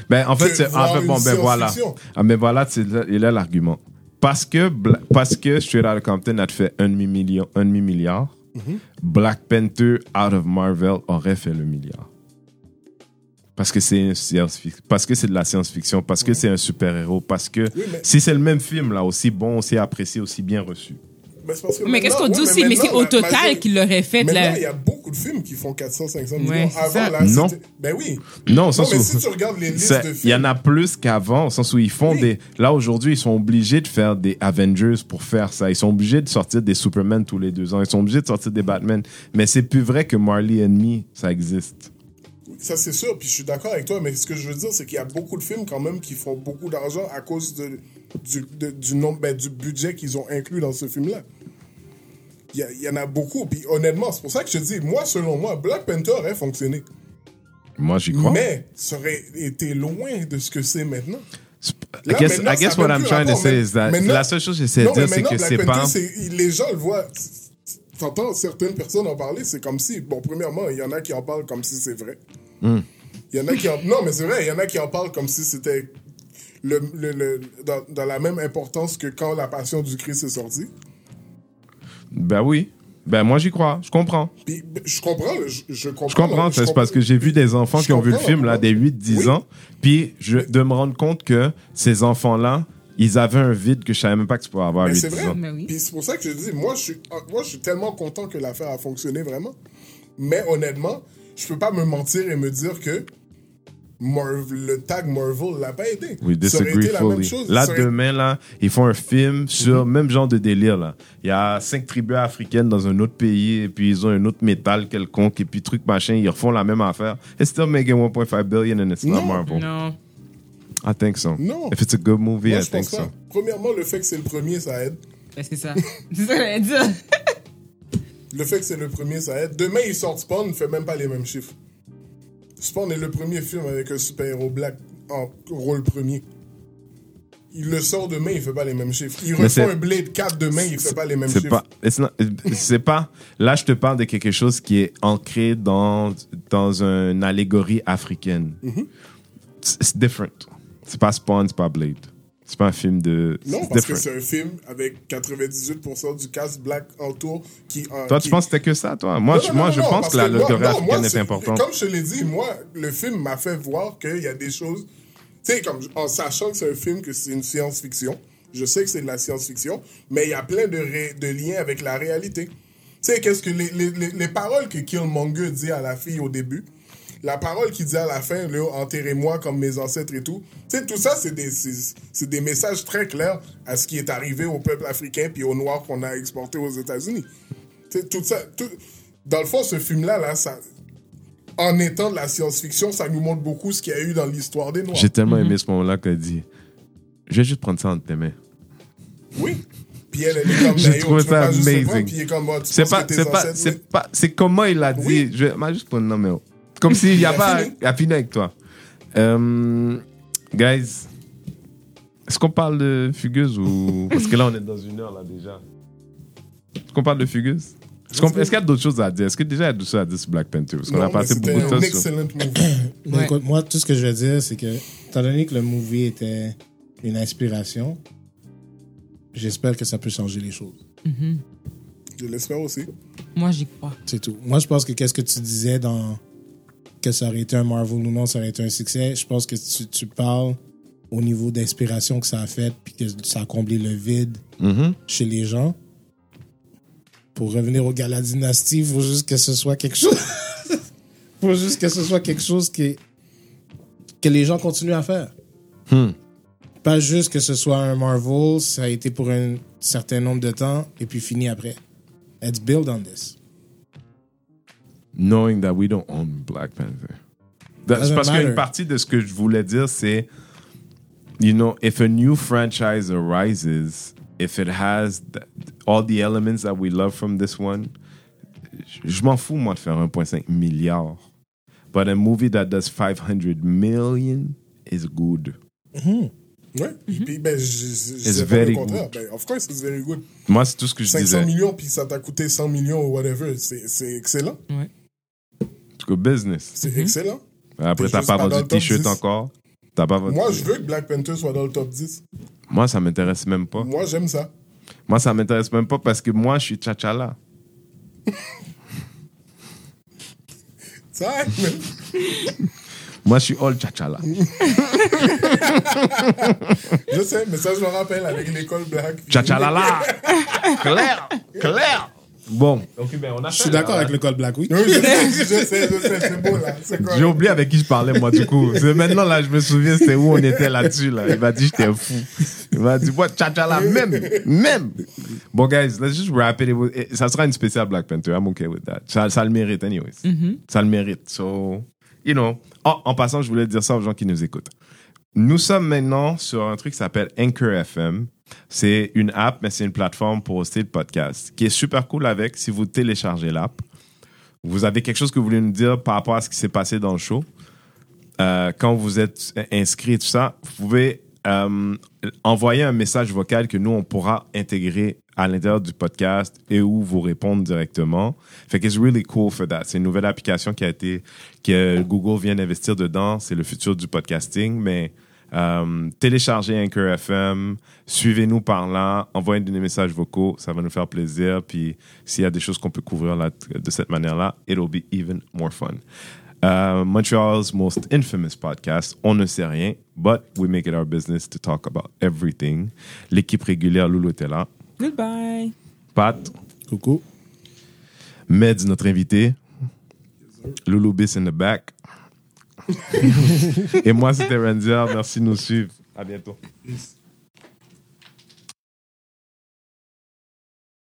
Speaker 1: Ben, en fait, en fait, bon, ben voilà. Ah, ben voilà, là, il a l'argument. Parce que, parce que Straight Outta Compton a fait un demi-million, un demi-milliard,
Speaker 4: Mhm.
Speaker 1: Black Panther out of Marvel aurait fait le milliard. Parce que c'est parce que c'est de la science-fiction, parce que c'est un super-héros, parce que
Speaker 4: Oui, mais-
Speaker 1: si c'est le même film, là, aussi bon, aussi apprécié, aussi bien reçu.
Speaker 4: Mais, c'est
Speaker 2: qu'est-ce qu'on dit
Speaker 4: ouais,
Speaker 2: aussi? Mais c'est au total qu'il l'aurait fait. Là.
Speaker 4: il y a beaucoup de films qui font 400-500
Speaker 2: Ouais,
Speaker 4: millions.
Speaker 2: c'est
Speaker 4: Avant, là,
Speaker 1: Non.
Speaker 4: Ben oui.
Speaker 1: Non, au
Speaker 4: Non,
Speaker 1: sens
Speaker 4: mais
Speaker 1: où.
Speaker 4: si tu regardes les listes
Speaker 1: c'est-
Speaker 4: de
Speaker 1: Il y
Speaker 4: films.
Speaker 1: en a plus qu'avant, au sens où ils font
Speaker 4: Oui.
Speaker 1: des. Là, aujourd'hui, ils sont obligés de faire des Avengers pour faire ça. Ils sont obligés de sortir des Superman tous les deux ans. Ils sont obligés de sortir des Batman. Mais c'est plus vrai que Marley and Me, ça existe.
Speaker 4: Ça, c'est sûr, puis je suis d'accord avec toi, mais ce que je veux dire, c'est qu'il y a beaucoup de films quand même qui font beaucoup d'argent à cause de, du, de- du, nombre, ben, du budget qu'ils ont inclus dans ce film-là. Il y, en a beaucoup, puis honnêtement, c'est pour ça que je te dis, moi, selon moi, Black Panther aurait fonctionné.
Speaker 1: Moi, j'y crois.
Speaker 4: Mais ça aurait été loin de ce que c'est maintenant.
Speaker 1: I guess, I what I'm trying to say is that la seule chose que j'essaie de dire, c'est que c'est pas.
Speaker 4: les gens le voient. T'entends certaines personnes en parler, c'est comme si, bon, premièrement, il y en a qui en parlent comme si c'est vrai. Il y en a qui en, non, mais c'est vrai, il y en a qui en parlent comme si c'était le, le- le- dans, dans la même importance que quand la passion du Christ est sortie.
Speaker 1: Ben oui. Ben moi, j'y crois. Je comprends.
Speaker 4: Puis, je comprends, je, je comprends.
Speaker 1: Je comprends, c'est parce que j'ai vu des enfants
Speaker 4: Je
Speaker 1: qui ont vu le film là, des 8-10
Speaker 4: Oui.
Speaker 1: ans, puis je, de me rendre compte que ces enfants-là, ils avaient un vide que je savais même pas que tu pouvais avoir à
Speaker 4: Mais c'est
Speaker 1: 8-10
Speaker 4: vrai.
Speaker 1: ans.
Speaker 2: Oui.
Speaker 4: Puis c'est pour ça que je dis, moi je, suis, moi, je suis tellement content que l'affaire a fonctionné vraiment. Mais honnêtement, je peux pas me mentir et me dire que Marvel- le tag Marvel l'a pas aidé.
Speaker 1: We
Speaker 4: Ça aurait
Speaker 1: disagree
Speaker 4: été la même
Speaker 1: fully.
Speaker 4: chose.
Speaker 1: Là, demain, là, ils font un film sur même genre de délire, là. Il y a cinq tribus africaines dans un autre pays, et puis ils ont un autre métal quelconque, et puis truc machin, ils refont la même affaire. It's still making 1.5 billion and it's not. Marvel.
Speaker 2: Non.
Speaker 1: I think so.
Speaker 4: Non.
Speaker 1: If it's a good movie,
Speaker 4: Moi,
Speaker 1: I
Speaker 4: je
Speaker 1: think
Speaker 4: pense pas.
Speaker 1: so.
Speaker 4: Premièrement, le fait que c'est le premier, ça aide.
Speaker 2: Ben, c'est ça. c'est ça que j'allais dire.
Speaker 4: Le fait que c'est le premier, ça aide. Demain, ils sortent Spawn, ne fait même pas les mêmes chiffres. Spawn est le premier film avec un super-héros black en rôle premier. Il le sort demain, il fait pas les mêmes chiffres. Il refait
Speaker 1: c'est-
Speaker 4: un Blade 4 demain, il fait pas les mêmes chiffres.
Speaker 1: pas, c'est pas, là, je te parle de quelque chose qui est ancré dans, dans une allégorie africaine.
Speaker 4: Mm-hmm.
Speaker 1: It's it's different. C'est pas Spawn, c'est pas Blade. C'est pas un film de,
Speaker 4: Non, parce que c'est un film avec 98% du cast black autour qui. en-
Speaker 1: Toi,
Speaker 4: qui-
Speaker 1: tu penses que c'était que ça, toi? Moi,
Speaker 4: Non,
Speaker 1: je, moi,
Speaker 4: non,
Speaker 1: je pense
Speaker 4: parce
Speaker 1: que la
Speaker 4: moi,
Speaker 1: est importante.
Speaker 4: Comme je te l'ai dit, moi, le film m'a fait voir qu'il y a des choses. Tu sais, comme en sachant que c'est un film, que c'est une science-fiction, je sais que c'est de la science-fiction, mais il y a plein de, ré- de liens avec la réalité. Tu sais, qu'est-ce que les, les, les, les paroles que Killmonger dit à la fille au début, la parole qu'il dit à la fin, enterrez-moi comme mes ancêtres et tout. Tu sais, tout ça, c'est des, c'est, c'est des messages très clairs à ce qui est arrivé au peuple africain puis aux Noirs qu'on a exportés aux États-Unis. Tu sais, tout ça, tout- dans le fond, ce film-là, là, ça, en étant de la science-fiction, ça nous montre beaucoup ce qu'il y a eu dans l'histoire des Noirs.
Speaker 1: J'ai tellement aimé ce moment-là qu'elle dit, je vais juste prendre ça entre tes mains.
Speaker 4: Oui. Puis elle, elle est comme,
Speaker 1: J'ai trouvé ça
Speaker 4: le
Speaker 1: amazing.
Speaker 4: prendre, Puis il est comme, oh, tu
Speaker 1: C'est pas, c'est pas, c'est pas, c'est comment il a dit.
Speaker 4: Oui.
Speaker 1: Je vais, juste prendre non, mais oh. Comme s'il y a pas,
Speaker 4: fini.
Speaker 1: il a fini avec toi. Euh, guys, est-ce qu'on parle de Fugueuse ou. Parce que là, on est dans une heure, là, déjà. Est-ce qu'on parle de Fugueuse? Est-ce qu'on- est-ce qu'il y a d'autres choses à dire? Est-ce que déjà il y a d'autres choses à dire sur Black Panther? Parce qu'on
Speaker 4: Non,
Speaker 1: a passé beaucoup de temps sur.
Speaker 4: excellent movie.
Speaker 2: Ouais.
Speaker 3: écoute, moi, tout ce que je veux dire, c'est que, étant donné que le movie était une inspiration, j'espère que ça peut changer les choses.
Speaker 4: Je l'espère aussi.
Speaker 2: Moi, j'y crois.
Speaker 3: C'est tout. Moi, je pense que qu'est-ce que tu disais dans que ça aurait été un Marvel ou non, ça aurait été un succès. Je pense que tu, tu parles au niveau d'inspiration que ça a fait, puis que ça a comblé le vide
Speaker 1: Mhm.
Speaker 3: chez les gens. pour revenir au Gala Dynasty, il faut juste que ce soit quelque chose. faut juste que ce soit quelque chose qui, que les gens continuent à faire.
Speaker 1: Hmm.
Speaker 3: Pas juste que ce soit un Marvel, ça a été pour un certain nombre de temps et puis fini après. Let's build on this.
Speaker 1: Knowing that we don't own Black Panther.
Speaker 3: Doesn't
Speaker 1: parce qu'une partie de ce que je voulais dire, c'est, you know, if a new franchise arises, if it has th- all the elements that we love from this one, je- m'en fous, moi, de faire 1,5 milliard. But a movie that does 500 million is good.
Speaker 4: Puis, ben, je, je, je
Speaker 1: It's very
Speaker 4: le contraire. Ben, of course, it's very good.
Speaker 1: Moi, c'est tout ce que je
Speaker 4: 500
Speaker 1: disais.
Speaker 4: millions, puis ça t'a coûté 100 millions ou whatever. C'est c'est excellent.
Speaker 2: Ouais.
Speaker 1: Business.
Speaker 4: C'est excellent.
Speaker 1: Après, t'as pas
Speaker 4: pas
Speaker 1: vendu t-shirt
Speaker 4: 10.
Speaker 1: encore? T'as pas vendu.
Speaker 4: Moi, je veux que Black Panther soit dans le top 10.
Speaker 1: Moi, ça m'intéresse même pas.
Speaker 4: Moi, j'aime ça.
Speaker 1: Moi, ça m'intéresse même pas parce que moi, je suis tchatchala.
Speaker 4: Ça, même.
Speaker 1: Moi, je suis all tchatchala.
Speaker 4: Je sais, mais ça, je me rappelle avec l'école Black.
Speaker 1: Tchatchalala! clair! Clair! Bon, ok, ben on a
Speaker 3: Je suis d'accord avec le col Black, oui.
Speaker 4: Oui, je sais, je sais, je sais, c'est beau, là.
Speaker 1: J'ai oublié avec qui je parlais, moi, du coup. C'est maintenant, là, je me souviens, c'était où on était là-dessus, là. Il m'a dit, j'étais fou. Il m'a dit, what, tchatchala, même, même. Bon, guys, let's just wrap it. It- Ça sera une spéciale Black Panther. I'm okay with that. Ça, ça le mérite, anyways. Ça le mérite. So, you know. Oh, en passant, je voulais dire ça aux gens qui nous écoutent. Nous sommes maintenant sur un truc qui s'appelle Anchor FM. C'est une app, mais c'est une plateforme pour hoster le podcast. Qui est super cool avec, si vous téléchargez l'app, vous avez quelque chose que vous voulez nous dire par rapport à ce qui s'est passé dans le show. Euh, quand vous êtes inscrit et tout ça, vous pouvez euh, envoyer un message vocal que nous, on pourra intégrer à l'intérieur du podcast et où vous répondre directement. Fait que it's really cool for that. C'est une nouvelle application qui a été, que Google vient d'investir dedans. C'est le futur du podcasting, mais euh, téléchargez Anchor FM, suivez-nous par là, envoyez des messages vocaux, ça va nous faire plaisir. Puis s'il y a des choses qu'on peut couvrir là, de cette manière-là, it'll be even more fun. Uh, Montreal's most infamous podcast, On ne sait rien, but we make it our business to talk about everything. L'équipe régulière, Loulou était là.
Speaker 2: Goodbye.
Speaker 1: Pat,
Speaker 3: Coucou.
Speaker 1: Meds, notre invité. Loulou Biss in the back. Et moi, c'était Renzer. Merci de nous suivre. À bientôt.
Speaker 3: Peace.